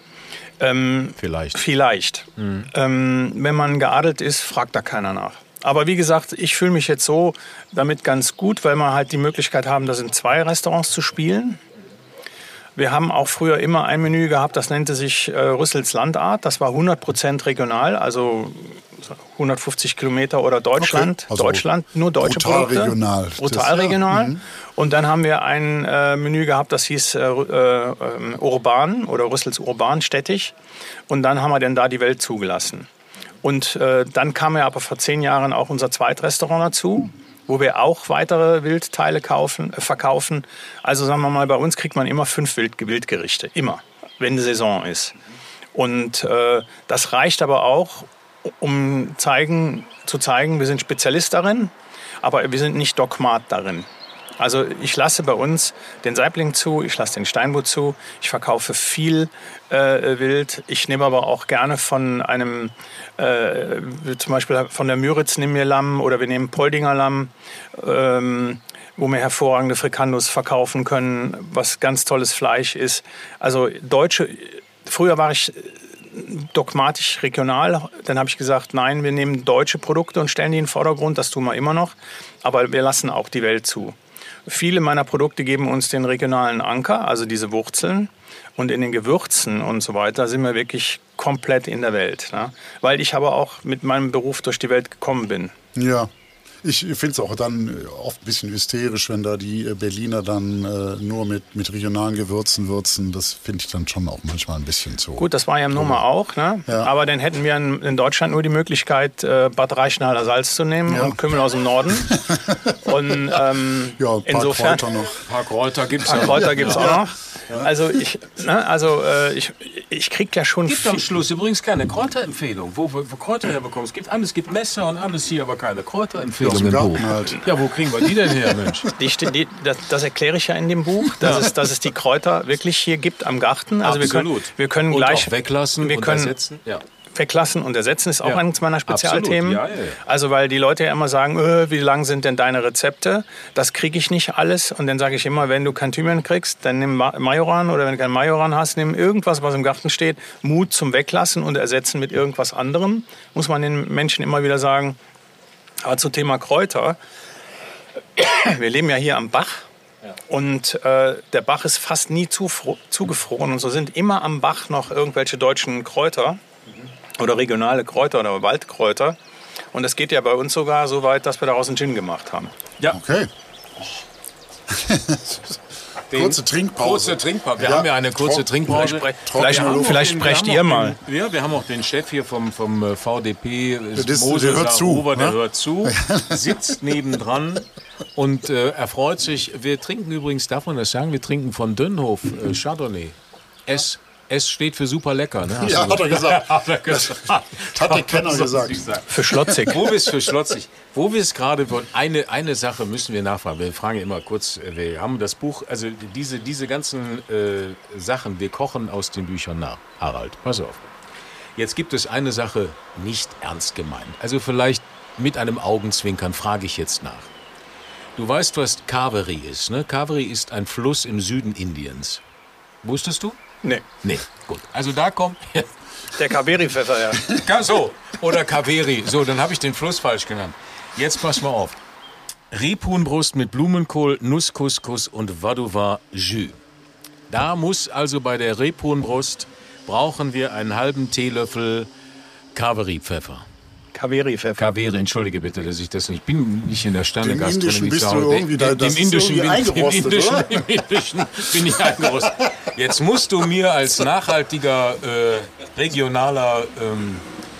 Vielleicht. Vielleicht. Ähm, wenn man geadelt ist, fragt da keiner nach. Aber wie gesagt, ich fühle mich jetzt so damit ganz gut, weil wir halt die Möglichkeit haben, das in zwei Restaurants zu spielen. Wir haben auch früher immer ein Menü gehabt, das nannte sich äh, Rüssels Landart. Das war 100% regional, also 150 Kilometer oder Deutschland. Okay, also Deutschland, nur deutsche brutal Produkte. regional. Brutal Das- ja, regional. Und dann haben wir ein äh, Menü gehabt, das hieß äh, äh, ähm, Urban oder Rüssels Urban, städtisch. Und dann haben wir dann da die Welt zugelassen. Und äh, dann kam ja aber vor zehn Jahren auch unser Zweitrestaurant dazu, wo wir auch weitere Wildteile kaufen, äh, verkaufen. Also sagen wir mal, bei uns kriegt man immer fünf Wild Wildgerichte, immer, wenn die Saison ist. Und äh, das reicht aber auch, um zeigen, zu zeigen, wir sind Spezialist darin, aber wir sind nicht Dogmat darin. Also ich lasse bei uns den Saibling zu, ich lasse den Steinbutt zu, ich verkaufe viel äh, Wild. Ich nehme aber auch gerne von einem, äh, zum Beispiel von der Müritz nehmen wir Lamm oder wir nehmen Poldinger Lamm, ähm, wo wir hervorragende Frikandos verkaufen können, was ganz tolles Fleisch ist. Also deutsche, früher war ich dogmatisch regional. Dann habe ich gesagt, nein, wir nehmen deutsche Produkte und stellen die in den Vordergrund. Das tun wir immer noch. Aber wir lassen auch die Welt zu. Viele meiner Produkte geben uns den regionalen Anker, also diese Wurzeln. Und in den Gewürzen und so weiter sind wir wirklich komplett in der Welt. Ne? Weil ich aber auch mit meinem Beruf durch die Welt gekommen bin. Ja. Ich finde es auch dann äh, oft ein bisschen hysterisch, wenn da die äh, Berliner dann äh, nur mit, mit regionalen Gewürzen würzen. Das finde ich dann schon auch manchmal ein bisschen zu. Gut, das war ja im Nummer auch. Ne? Ja. Aber dann hätten wir in, in Deutschland nur die Möglichkeit, äh, Bad Reichenhaller Salz zu nehmen Ja. und Kümmel aus dem Norden. und ähm, ja, ein paar insofern. Kräuter noch. Ein paar Kräuter gibt es Ein paar Kräuter gibt es auch noch. Also ich, ne, also äh, ich, ich krieg ja schon gibt am. Schluss übrigens keine Kräuterempfehlung, wo wir wo Kräuter herbekommen. Es gibt alles, es gibt Messer und alles hier, aber keine Kräuterempfehlung Aus dem Buch. halt. Ja, wo kriegen wir die denn her, Mensch? Die, die, das, das erkläre ich ja in dem Buch, dass, es, dass es die Kräuter wirklich hier gibt am Garten. Also wir können, wir können und gleich auch weglassen wir und können ersetzen. Ja. weglassen und ersetzen ist auch Ja. eines meiner Spezialthemen. Absolut, ja, ja, ja. Also weil die Leute ja immer sagen, äh, wie lang sind denn deine Rezepte? Das kriege ich nicht alles. Und dann sage ich immer, wenn du kein Thymian kriegst, dann nimm Ma- Majoran oder wenn du kein Majoran hast, nimm irgendwas, was im Garten steht. Mut zum Weglassen und ersetzen mit irgendwas anderem. Muss man den Menschen immer wieder sagen. Aber zum Thema Kräuter. Wir leben ja hier am Bach. Und äh, der Bach ist fast nie zugefroren. Und so sind immer am Bach noch irgendwelche deutschen Kräuter oder regionale Kräuter oder Waldkräuter. Und es geht ja bei uns sogar so weit, dass wir daraus einen Gin gemacht haben. ja. Okay. Den- Kurze Trinkpause. Kurze Trinkpause. Wir Ja, haben ja eine kurze trocken- Trinkpause. Vielleicht, vielleicht, vielleicht Den- sprecht wir ihr mal. Den, ja, wir haben auch den Chef hier vom, vom äh, VDP, Das- Moses der hört zu, Saruba, der ne? hört zu, sitzt nebendran und äh, er freut sich. Wir trinken übrigens, darf man das sagen, wir trinken von Dönhof äh, Chardonnay. S, S steht für super lecker. Ne? Hast Ja, hat er gesagt. hat er gesagt. Hat der Kenner gesagt. Für schlotzig. Wo wir es für schlotzig, wo wir es gerade von eine eine Sache müssen wir nachfragen. Wir fragen immer kurz. äh, Wir haben das Buch, also diese diese ganzen äh, Sachen. Wir kochen aus den Büchern nach. Harald, pass auf. Jetzt gibt es eine Sache nicht ernst gemeint. Also vielleicht mit einem Augenzwinkern frage ich jetzt nach. Du weißt, was Kaveri ist, ne? Kaveri ist ein Fluss im Süden Indiens. Wusstest du? Nee, Nee. Gut. Also da kommt der Kaveri-Pfeffer, ja. So, oder Kaveri. So, dann habe ich den Fluss falsch genannt. Jetzt pass mal auf. Rebhuhnbrust mit Blumenkohl, Nusscouscous und Vadova Jus. Da muss also bei der Rebhuhnbrust brauchen wir einen halben Teelöffel Kaveri-Pfeffer. Kaveri-Pfeffer. Kaveri, entschuldige bitte, dass ich das nicht bin nicht in der Sterne Dem Indischen bist du irgendwie da- das dem ist Indischen irgendwie bin, im eingerostet, Indischen, oder? im Indischen bin ich eingerostet. Jetzt musst du mir als nachhaltiger äh, regionaler ähm,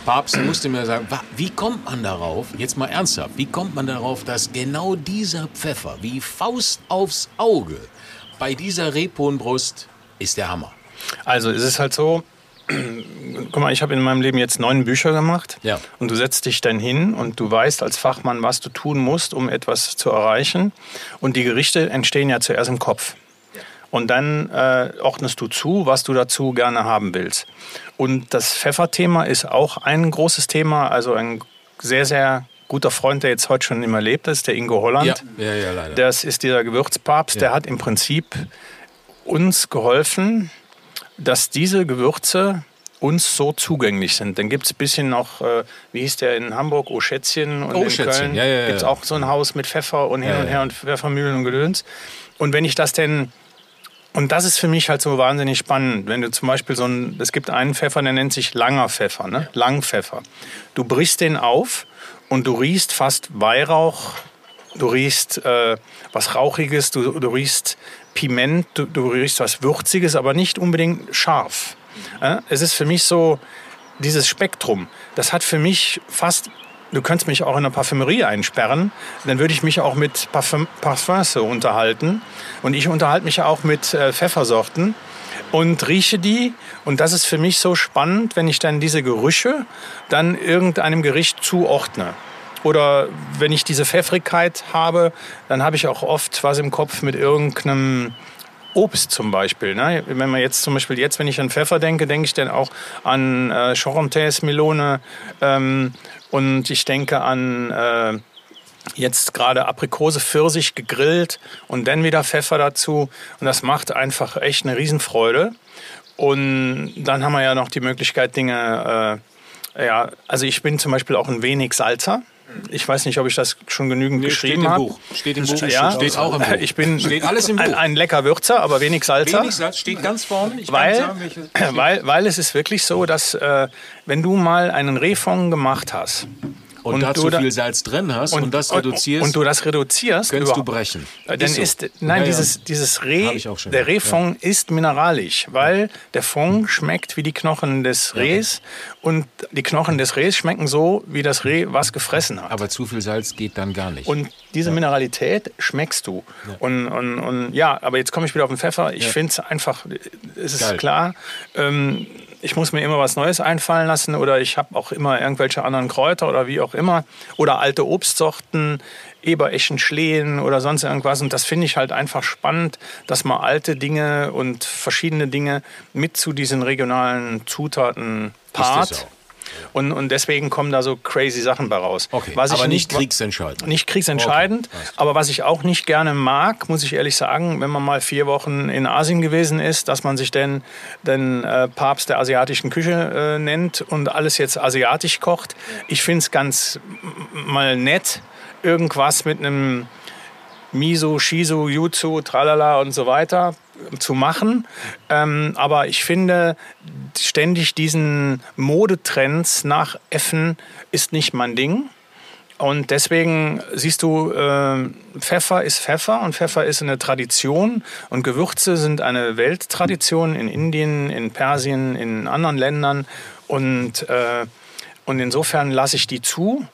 Papst musst du mir sagen, wie kommt man darauf? Jetzt mal ernsthaft, wie kommt man darauf, dass genau dieser Pfeffer wie Faust aufs Auge bei dieser Rebhuhnbrust ist der Hammer. Also es ist halt so, guck mal, ich habe in meinem Leben jetzt neun Bücher gemacht. Ja. Und du setzt dich dann hin und du weißt als Fachmann, was du tun musst, um etwas zu erreichen. Und die Gerichte entstehen ja zuerst im Kopf. Und dann äh, ordnest du zu, was du dazu gerne haben willst. Und das Pfefferthema ist auch ein großes Thema. Also ein sehr, sehr guter Freund, der jetzt heute schon immer lebt, ist der Ingo Holland. Ja, ja, ja, leider. Das ist dieser Gewürzpapst. Der hat im Prinzip uns geholfen, dass diese Gewürze uns so zugänglich sind. Dann gibt es ein bisschen noch, äh, wie hieß der in Hamburg, Oschätzchen und in Köln ja, ja, ja. gibt es auch so ein Haus mit Pfeffer und hin Ja, und her und Pfeffermühlen und Gedöns. Und wenn ich das denn, und das ist für mich halt so wahnsinnig spannend, wenn du zum Beispiel so ein, es gibt einen Pfeffer, der nennt sich langer Pfeffer, ne? Langpfeffer. Du brichst den auf und du riechst fast Weihrauch, du riechst äh, was Rauchiges, du, du riechst Piment, du, du riechst was Würziges, aber nicht unbedingt scharf. Äh? Es ist für mich so, dieses Spektrum, das hat für mich fast, du könntest mich auch in einer Parfümerie einsperren, dann würde ich mich auch mit Parfum, Parfums unterhalten. Und ich unterhalte mich ja auch mit äh, Pfeffersorten und rieche die. Und das ist für mich so spannend, wenn ich dann diese Gerüche dann irgendeinem Gericht zuordne. Oder wenn ich diese Pfeffrigkeit habe, dann habe ich auch oft was im Kopf mit irgendeinem Obst zum Beispiel. Ne? Wenn man jetzt zum Beispiel jetzt, wenn ich an Pfeffer denke, denke ich dann auch an äh, Chorontes, Melone ähm, und ich denke an äh, jetzt gerade Aprikose, Pfirsich gegrillt und dann wieder Pfeffer dazu und das macht einfach echt eine Riesenfreude. Und dann haben wir ja noch die Möglichkeit, Dinge, äh, ja, also ich bin zum Beispiel auch ein wenig Salzer. Ich weiß nicht, ob ich das schon genügend Nee, geschrieben steht im habe. Buch. Steht im Buch. Ja, Steht auch im Buch. Ich bin Steht alles im ein, Buch. ein lecker Würzer, aber wenig Salzer. Wenig Salz steht ganz vorne. Ich Weil, sagen, weil, weil es ist wirklich so, dass äh, wenn du mal einen Rehfond gemacht hast und, und da du zu da- viel Salz drin hast und, das reduzierst, und du das reduzierst, könntest du brechen. äh, Dann Ist so. ist, nein, Ja, ja. dieses, dieses Reh, der Rehfond ist mineralisch, weil der Fond schmeckt wie die Knochen des Rehs und die Knochen des Rehs schmecken so, wie das Reh was gefressen hat. Aber zu viel Salz geht dann gar nicht. Und diese Mineralität schmeckst du. Und, und, und ja, aber jetzt komme ich wieder auf den Pfeffer. Ich finde es einfach, es ist Geil. klar, ähm, ich muss mir immer was Neues einfallen lassen oder ich habe auch immer irgendwelche anderen Kräuter oder wie auch immer. Oder alte Obstsorten, Eberechen, Schlehen oder sonst irgendwas. Und das finde ich halt einfach spannend, dass man alte Dinge und verschiedene Dinge mit zu diesen regionalen Zutaten paart. Und, und deswegen kommen da so crazy Sachen bei raus. Okay, Was aber nicht nicht kriegsentscheidend. nicht kriegsentscheidend, Okay, aber was ich auch nicht gerne mag, muss ich ehrlich sagen, wenn man mal vier Wochen in Asien gewesen ist, dass man sich denn den äh, Papst der asiatischen Küche äh, nennt und alles jetzt asiatisch kocht. Ich finde es ganz mal nett, irgendwas mit einem Miso, Shiso, Jutsu, Tralala und so weiter zu machen. Ähm, aber ich finde, ständig diesen Modetrends nachäffen ist nicht mein Ding. Und deswegen siehst du, äh, Pfeffer ist Pfeffer und Pfeffer ist eine Tradition und Gewürze sind eine Welttradition in Indien, in Persien, in anderen Ländern. Und, äh, und insofern lasse ich die zu.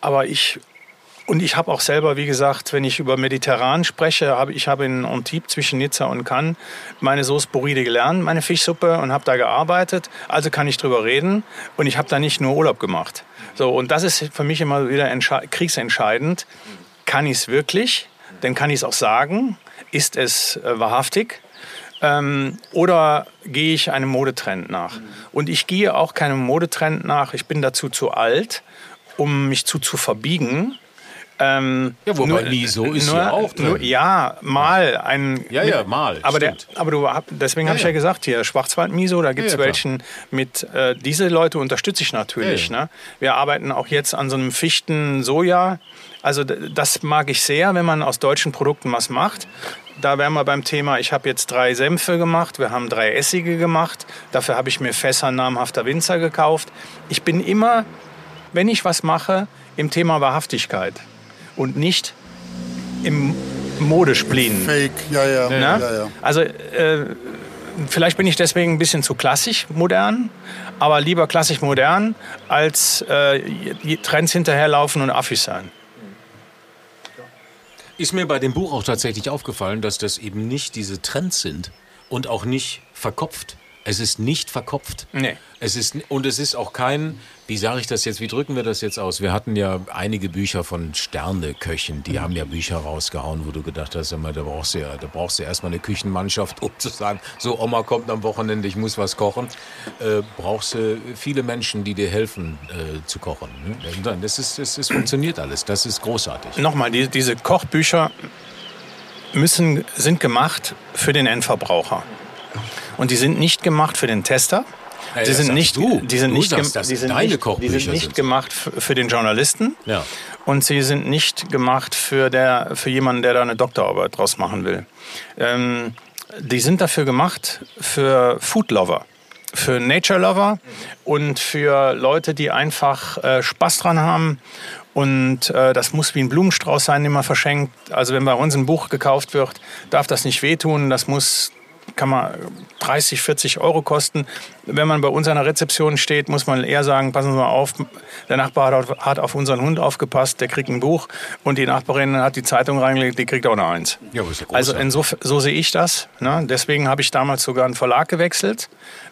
Aber ich und ich habe auch selber, wie gesagt, wenn ich über Mediterran spreche, habe ich habe in Antibes zwischen Nizza und Cannes meine Sauce Bourride gelernt, meine Fischsuppe und habe da gearbeitet. Also kann ich drüber reden und ich habe da nicht nur Urlaub gemacht. So und das ist für mich immer wieder entsche- kriegsentscheidend. Kann ich es wirklich? Dann kann ich es auch sagen. Ist es äh, wahrhaftig? Ähm, oder gehe ich einem Modetrend nach? Und ich gehe auch keinem Modetrend nach. Ich bin dazu zu alt, um mich zu, zu verbiegen. Ähm, Ja, wobei Miso ist ja auch drin. Nur, ja, mal ein. Ja, ja, mal, Aber, der, aber du, deswegen habe ich ja. ja gesagt, hier Schwarzwald-Miso, da gibt es Ja, ja, welchen mit. Äh, diese Leute unterstütze ich natürlich. Ja, ja. Ne? Wir arbeiten auch jetzt an so einem Fichten-Soja. Also das mag ich sehr, wenn man aus deutschen Produkten was macht. Da wären wir beim Thema, ich habe jetzt drei Senfe gemacht, wir haben drei Essige gemacht. Dafür habe ich mir Fässer namhafter Winzer gekauft. Ich bin immer, wenn ich was mache, im Thema Wahrhaftigkeit und nicht im Modespleen. Fake, ja, ja. Ne? ja, ja. Also äh, vielleicht bin ich deswegen ein bisschen zu klassisch modern, aber lieber klassisch modern als äh, Trends hinterherlaufen und Affis sein. Ist mir bei dem Buch auch tatsächlich aufgefallen, dass das eben nicht diese Trends sind und auch nicht verkopft, Es ist nicht verkopft. Nee. Es ist, und es ist auch kein, wie sage ich das jetzt, wie drücken wir das jetzt aus? Wir hatten ja einige Bücher von Sterneköchen, die haben ja Bücher rausgehauen, wo du gedacht hast, immer, da brauchst du ja, da brauchst du erstmal eine Küchenmannschaft, um zu sagen, so Oma kommt am Wochenende, ich muss was kochen. Äh, brauchst du viele Menschen, die dir helfen äh, zu kochen. Ne? Das ist, das, das funktioniert alles. Das ist großartig. Nochmal, die, diese Kochbücher müssen, sind gemacht für den Endverbraucher. Und die sind nicht gemacht für den Tester. Ja, die sind nicht, du. die sind Du nicht, die sind deine nicht, die Kochbücher sind nicht sind so. gemacht für den Journalisten. Ja. Und sie sind nicht gemacht für, der, für jemanden, der da eine Doktorarbeit draus machen will. Ähm, die sind dafür gemacht für Food Lover, für Nature Lover und für Leute, die einfach äh, Spaß dran haben. Und äh, das muss wie ein Blumenstrauß sein, den man verschenkt. Also wenn bei uns ein Buch gekauft wird, darf das nicht wehtun. Das muss kann man 30, 40 Euro kosten. Wenn man bei uns an der Rezeption steht, muss man eher sagen, passen Sie mal auf, der Nachbar hat auf, hat auf unseren Hund aufgepasst, der kriegt ein Buch und die Nachbarin hat die Zeitung reingelegt, die kriegt auch noch eins. Ja, ja also insofern, so sehe ich das. Ne? Deswegen habe ich damals sogar einen Verlag gewechselt,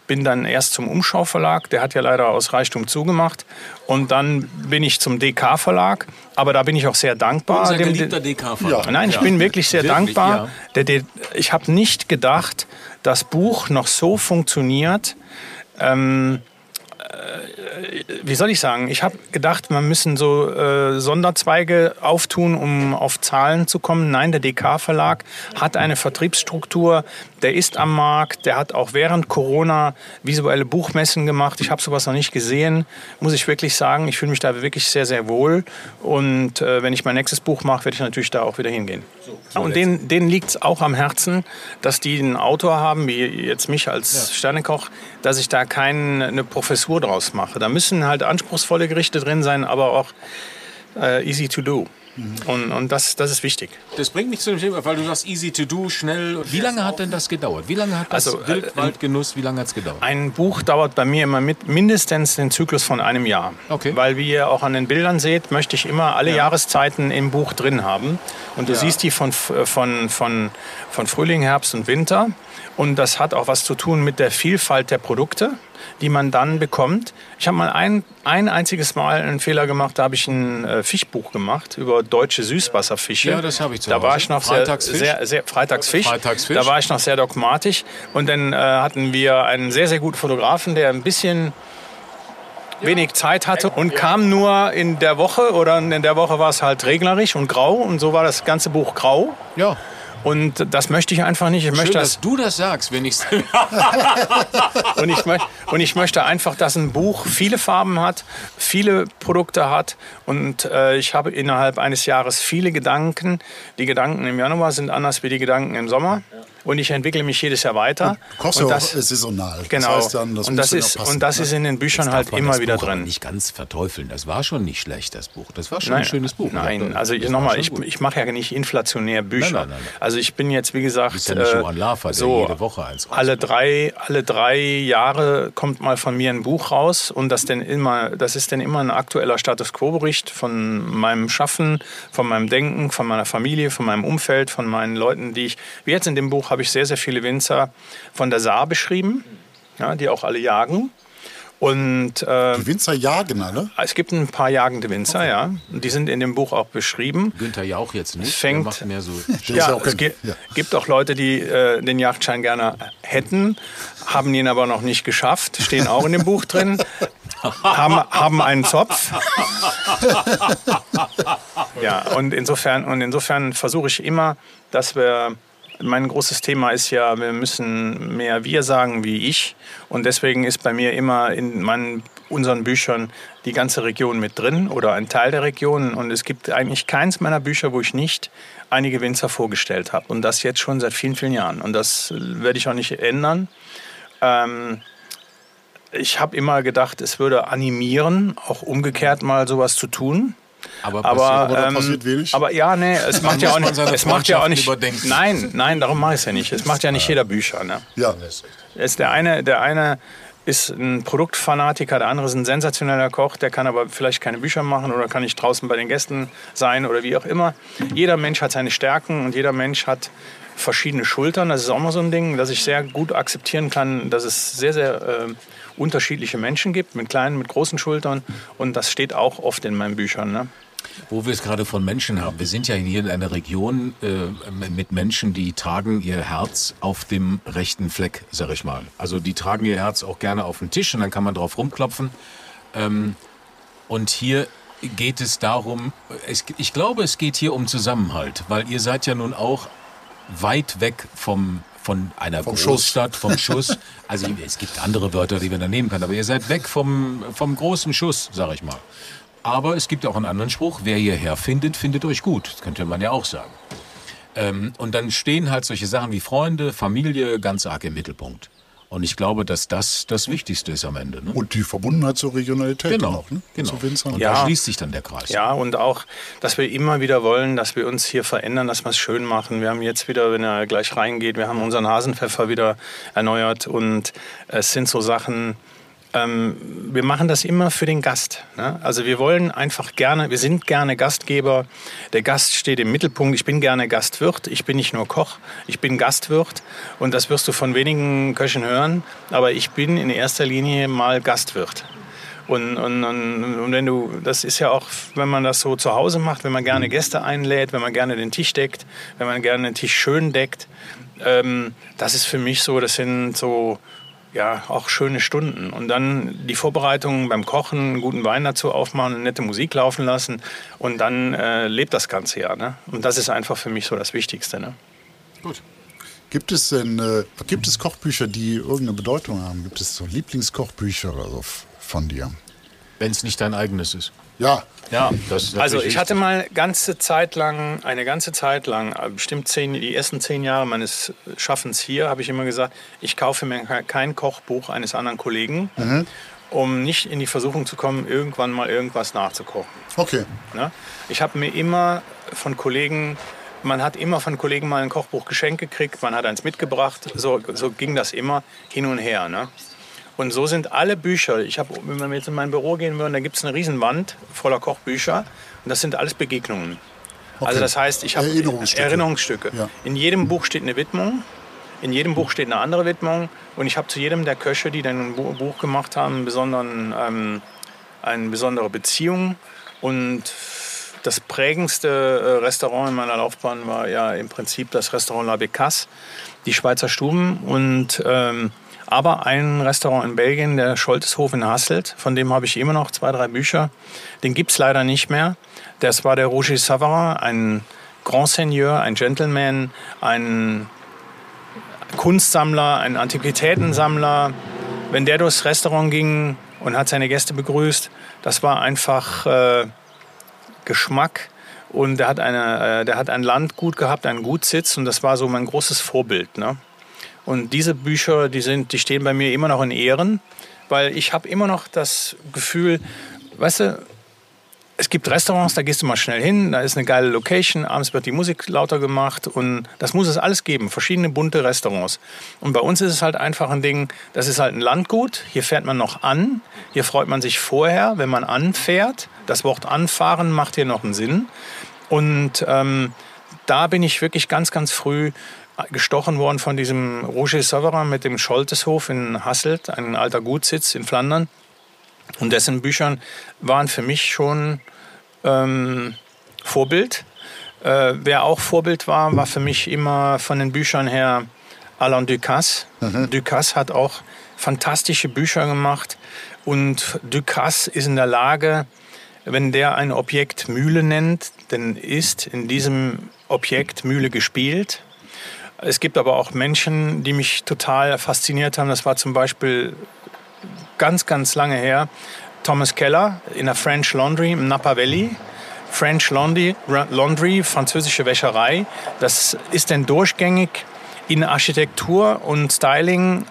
bin dann erst zum Umschau-Verlag, der hat ja leider aus Reichtum zugemacht und dann bin ich zum DK-Verlag, aber da bin ich auch sehr dankbar. Unser dem- geliebter DK-Verlag. Nein, ich bin wirklich sehr Wirklich, dankbar. ja. Der, der, ich habe nicht gedacht, das Buch noch so funktioniert. Ähm, äh, wie soll ich sagen? Ich habe gedacht, man müssen so äh, Sonderzweige auftun, um auf Zahlen zu kommen. Nein, der DK-Verlag hat eine Vertriebsstruktur, der ist am Markt, der hat auch während Corona visuelle Buchmessen gemacht. Ich habe sowas noch nicht gesehen, muss ich wirklich sagen. Ich fühle mich da wirklich sehr, sehr wohl. Und äh, wenn ich mein nächstes Buch mache, werde ich natürlich da auch wieder hingehen. Und denen, denen liegt es auch am Herzen, dass die einen Autor haben, wie jetzt mich als Sternekoch, dass ich da keine Professur draus mache. Da müssen halt anspruchsvolle Gerichte drin sein, aber auch äh, easy to do. Und, und das, das ist wichtig. Das bringt mich zu dem Thema, weil du sagst easy to do, schnell. Wie lange hat denn das gedauert? Wie lange hat das Also, äh, Wildwaldgenuss, wie lange hat es gedauert? Ein Buch dauert bei mir immer mit mindestens den Zyklus von einem Jahr. Okay. Weil wie ihr auch an den Bildern seht, möchte ich immer alle Jahreszeiten im Buch drin haben. Und du siehst die von, von, von, von Frühling, Herbst und Winter. Und das hat auch was zu tun mit der Vielfalt der Produkte, die man dann bekommt. Ich habe mal ein, ein einziges Mal einen Fehler gemacht, da habe ich ein äh, Fischbuch gemacht über deutsche Süßwasserfische. Ja, das habe ich zu Da war ich noch sehr, Freitagsfisch? sehr, sehr Freitagsfisch. Freitagsfisch. Da war ich noch sehr dogmatisch. Und dann äh, hatten wir einen sehr, sehr guten Fotografen, der ein bisschen wenig Zeit hatte und kam nur in der Woche oder in der Woche war es halt regnerisch und grau und so war das ganze Buch grau. Ja. Und das möchte ich einfach nicht. Ich Schön, möchte dass das, du das sagst, wenn ich und, ich möchte, und ich möchte einfach, dass ein Buch viele Farben hat, viele Produkte hat. Und äh, ich habe innerhalb eines Jahres viele Gedanken. Die Gedanken im Januar sind anders wie die Gedanken im Sommer. Und ich entwickle mich jedes Jahr weiter. Kochst und ja auch das, saisonal. genau. Das heißt dann, das und, das ist, passen, und das ne? ist in den Büchern halt immer das wieder Buch drin. Nicht ganz verteufeln. Das war schon nicht schlecht, das Buch. Das war schon ein Nein, schönes Buch. Nein, Ja, also das nochmal, ich, ich mache ja nicht inflationär Bücher. Nein, nein, nein, nein. Also ich bin jetzt, wie gesagt, ja nicht äh, der so jede Woche eins rausbringt. alle drei, alle drei Jahre kommt mal von mir ein Buch raus und das, denn immer, das ist dann immer ein aktueller Status Quo-Bericht von meinem Schaffen, von meinem Denken, von meiner Familie, von meinem Umfeld, von meinen Leuten, die ich, wie jetzt in dem Buch habe ich sehr, sehr viele Winzer von der Saar beschrieben, ja, die auch alle jagen. Und äh, Die Winzer jagen alle. es gibt ein paar jagende Winzer, ja. Und die sind in dem Buch auch beschrieben. Günther Jauch jetzt nicht. Fängt- der macht mehr so. Ja, auch es kein- gi ja. gibt auch Leute, die äh, den Jagdschein gerne hätten, haben ihn aber noch nicht geschafft, stehen auch in dem Buch drin, haben, haben einen Zopf. ja, und insofern, und insofern versuche ich immer, dass wir mein großes Thema ist ja, wir müssen mehr wir sagen wie ich. Und deswegen ist bei mir immer in meinen, unseren Büchern die ganze Region mit drin oder ein Teil der Region. Und es gibt eigentlich keins meiner Bücher, wo ich nicht einige Winzer vorgestellt habe. Und das jetzt schon seit vielen, vielen Jahren. Und das werde ich auch nicht ändern. Ähm, ich habe immer gedacht, es würde animieren, auch umgekehrt mal sowas zu tun. Aber, Aber, ähm, passiert wenig. aber ja, nee, es macht ja auch nicht. Es macht ja auch nicht. überdenken. Nein, nein, darum mache ich es ja nicht. Es macht ja nicht jeder Bücher. Ne? ja. Es der eine, der eine ist ein Produktfanatiker, der andere ist ein sensationeller Koch, der kann aber vielleicht keine Bücher machen oder kann nicht draußen bei den Gästen sein oder wie auch immer. Jeder Mensch hat seine Stärken und jeder Mensch hat verschiedene Schultern. Das ist auch mal so ein Ding, dass ich sehr gut akzeptieren kann, dass es sehr, sehr äh, unterschiedliche Menschen gibt, mit kleinen, mit großen Schultern. Und das steht auch oft in meinen Büchern. Ne? Wo wir es gerade von Menschen haben. Wir sind ja hier in einer Region äh, mit Menschen, die tragen ihr Herz auf dem rechten Fleck, sag ich mal. Also die tragen ihr Herz auch gerne auf den Tisch und dann kann man drauf rumklopfen. Ähm, und hier geht es darum, es, ich glaube, es geht hier um Zusammenhalt, weil ihr seid ja nun auch weit weg vom von einer Vom Großstadt, Schuss. vom Schuss. Also es gibt andere Wörter, die man da nehmen kann, aber ihr seid weg vom, vom großen Schuss, sag ich mal. Aber es gibt auch einen anderen Spruch, wer hierher findet, findet euch gut. Das könnte man ja auch sagen. Ähm, und dann stehen halt solche Sachen wie Freunde, Familie ganz arg im Mittelpunkt. Und ich glaube, dass das das Wichtigste ist am Ende. Ne? Und die Verbundenheit zur Regionalität genau, auch, ne? genau. Zu Winzern. Und Ja. da schließt sich dann der Kreis. Ja, und auch, dass wir immer wieder wollen, dass wir uns hier verändern, dass wir es schön machen. Wir haben jetzt wieder, wenn er gleich reingeht, wir haben unseren Hasenpfeffer wieder erneuert und es sind so Sachen, ähm, wir machen das immer für den Gast. Ne? Also wir wollen einfach gerne, wir sind gerne Gastgeber. Der Gast steht im Mittelpunkt. Ich bin gerne Gastwirt. Ich bin nicht nur Koch, ich bin Gastwirt. Und das wirst du von wenigen Köchen hören. Aber ich bin in erster Linie mal Gastwirt. Und, und, und, und wenn du, das ist ja auch, wenn man das so zu Hause macht, wenn man gerne Gäste einlädt, wenn man gerne den Tisch deckt, wenn man gerne den Tisch schön deckt, ähm, das ist für mich so, das sind so, ja, auch schöne Stunden. Und dann die Vorbereitungen beim Kochen, einen guten Wein dazu aufmachen, eine nette Musik laufen lassen und dann äh, lebt das Ganze ja. Ne? Und das ist einfach für mich so das Wichtigste. Ne? Gut. Gibt es denn, äh, gibt es Kochbücher, die irgendeine Bedeutung haben? Gibt es so Lieblingskochbücher oder so von dir? Wenn es nicht dein eigenes ist. Ja, Ja, Also ich hatte mal ganze Zeit lang, eine ganze Zeit lang, äh, bestimmt zehn, die ersten zehn Jahre meines Schaffens hier, habe ich immer gesagt, ich kaufe mir ke- kein Kochbuch eines anderen Kollegen, um nicht in die Versuchung zu kommen, irgendwann mal irgendwas nachzukochen. okay. Ne? Ich habe mir immer von Kollegen, man hat immer von Kollegen mal ein Kochbuch geschenkt gekriegt, man hat eins mitgebracht, so, so ging das immer hin und her. Ne? Und so sind alle Bücher, ich habe, wenn wir jetzt in mein Büro gehen würden, da gibt es eine Riesenwand voller Kochbücher und das sind alles Begegnungen. Also das heißt, ich habe Erinnerungsstücke. Erinnerungsstücke. Ja. In jedem Buch steht eine Widmung, in jedem Buch steht eine andere Widmung und ich habe zu jedem der Köche, die dann ein Bu- Buch gemacht haben, einen besonderen, ähm, eine besondere Beziehung und das prägendste äh, Restaurant in meiner Laufbahn war ja im Prinzip das Restaurant La Becasse, die Schweizer Stuben und ähm, aber ein Restaurant in Belgien, der Scholteshof in Hasselt, von dem habe ich immer noch zwei, drei Bücher. Den gibt es leider nicht mehr. Das war der Roger Savarin, ein Grand Seigneur, ein Gentleman, ein Kunstsammler, ein Antiquitätensammler. Wenn der durchs Restaurant ging und hat seine Gäste begrüßt, das war einfach äh, Geschmack. Und der hat, eine, äh, der hat ein Landgut gehabt, einen Gutsitz und das war so mein großes Vorbild. Ne? Und diese Bücher, die, sind, die stehen bei mir immer noch in Ehren, weil ich habe immer noch das Gefühl, weißt du, es gibt Restaurants, da gehst du mal schnell hin, da ist eine geile Location, abends wird die Musik lauter gemacht und das muss es alles geben, verschiedene bunte Restaurants. Und bei uns ist es halt einfach ein Ding, das ist halt ein Landgut, hier fährt man noch an, hier freut man sich vorher, wenn man anfährt. Das Wort anfahren macht hier noch einen Sinn. Und ähm, da bin ich wirklich ganz, ganz früh gestochen worden von diesem Roger Sauverin mit dem Scholteshof in Hasselt, ein alter Gutsitz in Flandern. Und dessen Büchern waren für mich schon ähm, Vorbild. Äh, wer auch Vorbild war, war für mich immer von den Büchern her Alain Ducasse. Ducasse hat auch fantastische Bücher gemacht und Ducasse ist in der Lage, wenn der ein Objekt Mühle nennt, dann ist in diesem Objekt Mühle gespielt. Es gibt aber auch Menschen, die mich total fasziniert haben. Das war zum Beispiel ganz, ganz lange her. Thomas Keller in der French Laundry im Napa Valley. French Laundry, Laundry, französische Wäscherei. Das ist dann durchgängig in Architektur und Styling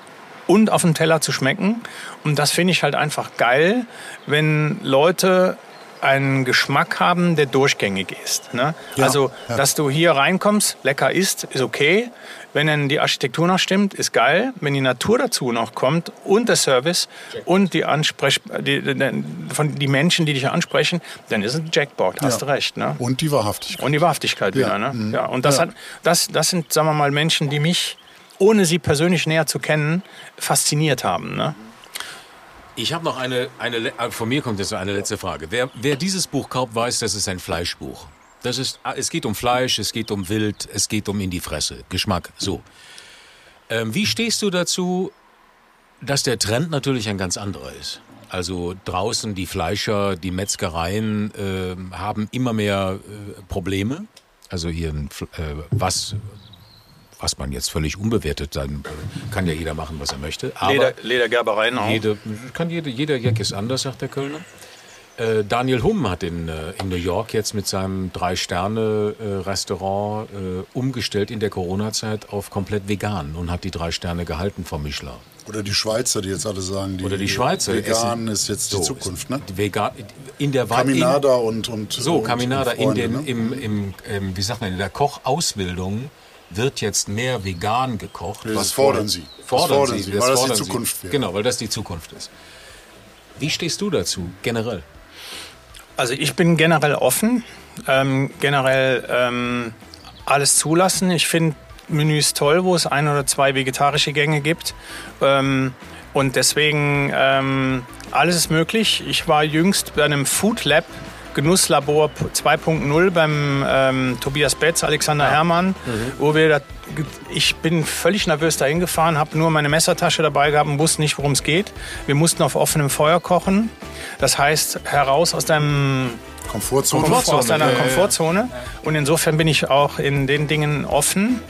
und auf dem Teller zu schmecken. Und das finde ich halt einfach geil, wenn Leute einen Geschmack haben, der durchgängig ist. Ne? Ja, also, ja. dass du hier reinkommst, lecker isst, ist okay. Wenn dann die Architektur noch stimmt, ist geil. Wenn die Natur dazu noch kommt und der Service und die, Ansprech die, die, von die Menschen, die dich ansprechen, dann ist es ein Jackpot, hast Ja. du recht. Ne? Und die Wahrhaftigkeit. Und die Wahrhaftigkeit Ja, wieder. Ne? mhm. Ja, und das, Ja. Hat, das, das sind, sagen wir mal, Menschen, die mich, ohne sie persönlich näher zu kennen, fasziniert haben. Ne? Ich habe noch eine, eine, äh, von mir kommt jetzt noch eine letzte Frage. Wer, wer dieses Buch kauft, weiß, das ist ein Fleischbuch. Das ist, ah, es geht um Fleisch, es geht um Wild, es geht um in die Fresse, Geschmack, so. Ähm, wie stehst du dazu, dass der Trend natürlich ein ganz anderer ist? Also draußen die Fleischer, die Metzgereien ähm, haben immer mehr äh, Probleme. Also hier äh, was, was man jetzt völlig unbewertet, dann kann ja jeder machen, was er möchte. Aber Leder, Ledergerbereien auch. jede, kann jede, jeder Jack ist anders, sagt der Kölner. Äh, Daniel Humm hat in, äh, in New York jetzt mit seinem Drei-Sterne-Restaurant äh, umgestellt in der Corona-Zeit auf komplett vegan und hat die drei Sterne gehalten vom Michelin. Oder die Schweizer, die jetzt alle sagen, die Oder die Schweizer Vegan essen- ist jetzt die So, Zukunft, ne? Die Vegan, in der Caminada und, und So, Caminada und in Freunde, den, ne? im, im, im, wie sagt man, in der Kochausbildung wird jetzt mehr vegan gekocht. Das was fordern sie. Das Fordern, fordern sie, sie, weil das die fordern Zukunft sie. wäre. Genau, weil das die Zukunft ist. Wie stehst du dazu, generell? Also ich bin generell offen, ähm, generell ähm, alles zulassen. Ich finde Menüs toll, wo es ein oder zwei vegetarische Gänge gibt. Ähm, und deswegen ähm, alles ist möglich. Ich war jüngst bei einem Food Lab Genusslabor 2.0 beim ähm, Tobias Betz, Alexander Herrmann, wo wir da, ich bin völlig nervös dahin gefahren, habe nur meine Messertasche dabei gehabt und wusste nicht, worum es geht. Wir mussten auf offenem Feuer kochen. Das heißt, heraus aus deinem Komfortzone. Komfort, aus deiner Ja, ja, ja. Komfortzone. Und insofern bin ich auch in den Dingen offen.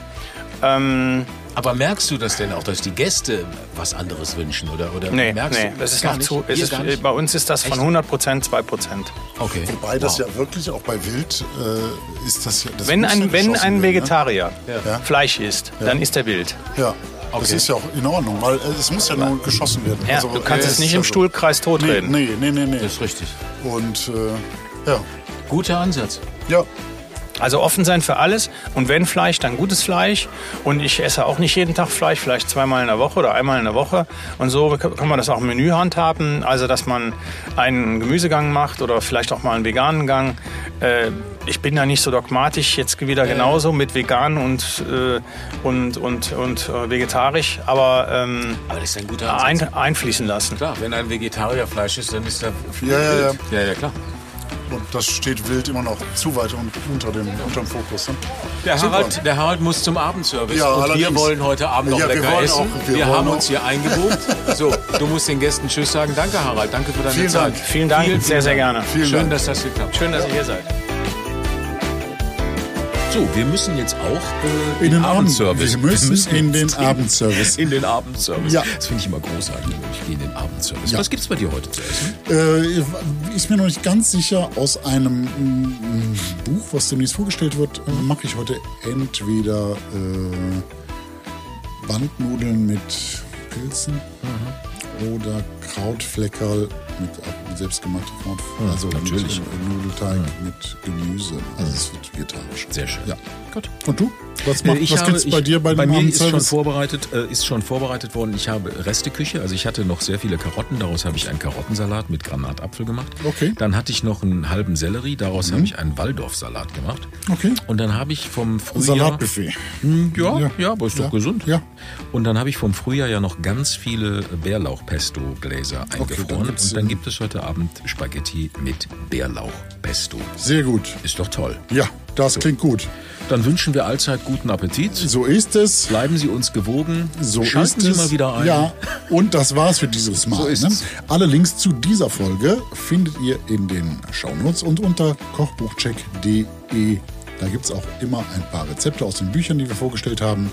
Ähm, Aber merkst du das denn auch, dass die Gäste was anderes wünschen? Oder, oder nee, merkst nee, du das ist gar noch nicht? zu. Es ist, gar nicht? bei uns ist das von Echt? 100 Prozent 2 Prozent. Okay. Wobei das Wow. ja wirklich auch bei Wild äh, ist das ja. Das Wenn ja ein, wenn ein werden, Vegetarier Ja. Fleisch isst, dann ist er wild. Ne? Ja, das Okay. ist ja auch in Ordnung, weil äh, es muss ja nur geschossen werden. Ja, Also, du kannst äh, es nicht im also- Stuhlkreis Nee, totreden. nee, nee, nee. nee. Das ist richtig. Und äh, ja, Guter Ansatz. ja, Also offen sein für alles und wenn Fleisch, dann gutes Fleisch. Und ich esse auch nicht jeden Tag Fleisch, vielleicht zweimal in der Woche oder einmal in der Woche. Und so kann man das auch im Menü handhaben. Also dass man einen Gemüsegang macht oder vielleicht auch mal einen veganen Gang. Äh, ich bin da nicht so dogmatisch, jetzt wieder genauso mit vegan und, äh, und, und, und äh, vegetarisch, aber ähm, Aber das ist ein guter Ansatz. ein, einfließen lassen. Klar, wenn ein Vegetarier Fleisch ist, dann ist er Ja, ja, ja. ja, ja, klar. Und das steht Wild immer noch zu weit un unter dem, unterm Fokus. Ne? Der. Harald, der Harald muss zum Abendservice Ja, und wir allerdings. wollen heute Abend noch Ja, wir lecker wollen essen. auch- wir wir haben wollen uns auch- hier eingebucht. So, du musst den Gästen Tschüss sagen. Danke, Harald. Danke für deine Vielen Zeit. Dank. Vielen Dank, sehr, sehr gerne. Vielen Schön, Dank. dass das geklappt hat. Schön, dass ihr hier seid. So, wir müssen jetzt auch äh, In den Abendservice. Abend- wir müssen in den Abendservice. In den Abendservice. Ja. Das finde ich immer großartig. Ich gehe in den Abendservice. Ja. Was gibt's bei dir heute zu essen? Äh, ist mir noch nicht ganz sicher, aus einem mm, Buch, was demnächst vorgestellt wird, äh, mache ich heute entweder äh, Bandnudeln mit Pilzen oder Krautfleckerl mit, selbstgemachter Kraut, also natürlich. mit äh, Nudelteig mit Gemüse. Also es wird vegetarisch. Sehr schön. Ja. Gut. Und du? Was, macht, Äh, ich was habe- gibt's bei ich- dir bei, bei dem mir ist schon vorbereitet, äh, ist schon vorbereitet worden. Ich habe Resteküche, also ich hatte noch sehr viele Karotten, daraus habe ich einen Karottensalat mit Granatapfel gemacht. Okay. Mhm. Dann hatte ich noch einen halben Sellerie, daraus habe ich einen Waldorfsalat gemacht. Okay. Und dann habe ich vom Frühjahr Salatbuffet. Hm, Ja, ja, Ja. aber ist Ja. doch gesund. Ja. Und dann habe ich vom Frühjahr ja noch ganz viele Bärlauchpesto-Gläser dann eingefroren. gibt's, und dann gibt es heute Abend Spaghetti mit Bärlauchpesto. Sehr gut. Ist doch toll. Ja, das klingt gut. Dann wünschen wir allzeit guten Appetit. So ist es. Bleiben Sie uns gewogen. So Schalten ist Sie es. mal wieder ein. Ja, und das war's für dieses Mal. So ist ne? es. Alle Links zu dieser Folge findet ihr in den Shownotes und unter kochbuchcheck.de. Da gibt's auch immer ein paar Rezepte aus den Büchern, die wir vorgestellt haben.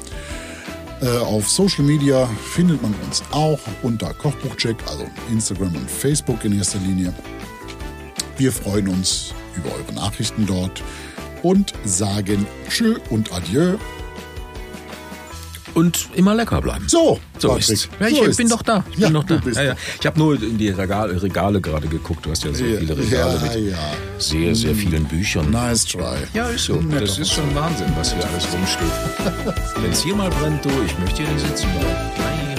Äh, auf Social Media findet man uns auch unter Kochbuchcheck, also Instagram und Facebook in erster Linie. Wir freuen uns über eure Nachrichten dort und sagen Tschö und Adieu. Und immer lecker bleiben. So, so Patrick, ist's. Ja, ich so bin ist's. doch da. Ich Ja, bin noch da. ja, ja. Ich habe nur in die Regale, Regale gerade geguckt. Du hast ja so Ja, viele Regale mit sehr, sehr vielen Büchern. Nice try. Ja, ist so. Netter Das ist schon Wahnsinn, was hier alles rumsteht. Wenn es hier mal brennt, du, ich möchte hier nicht sitzen bleiben.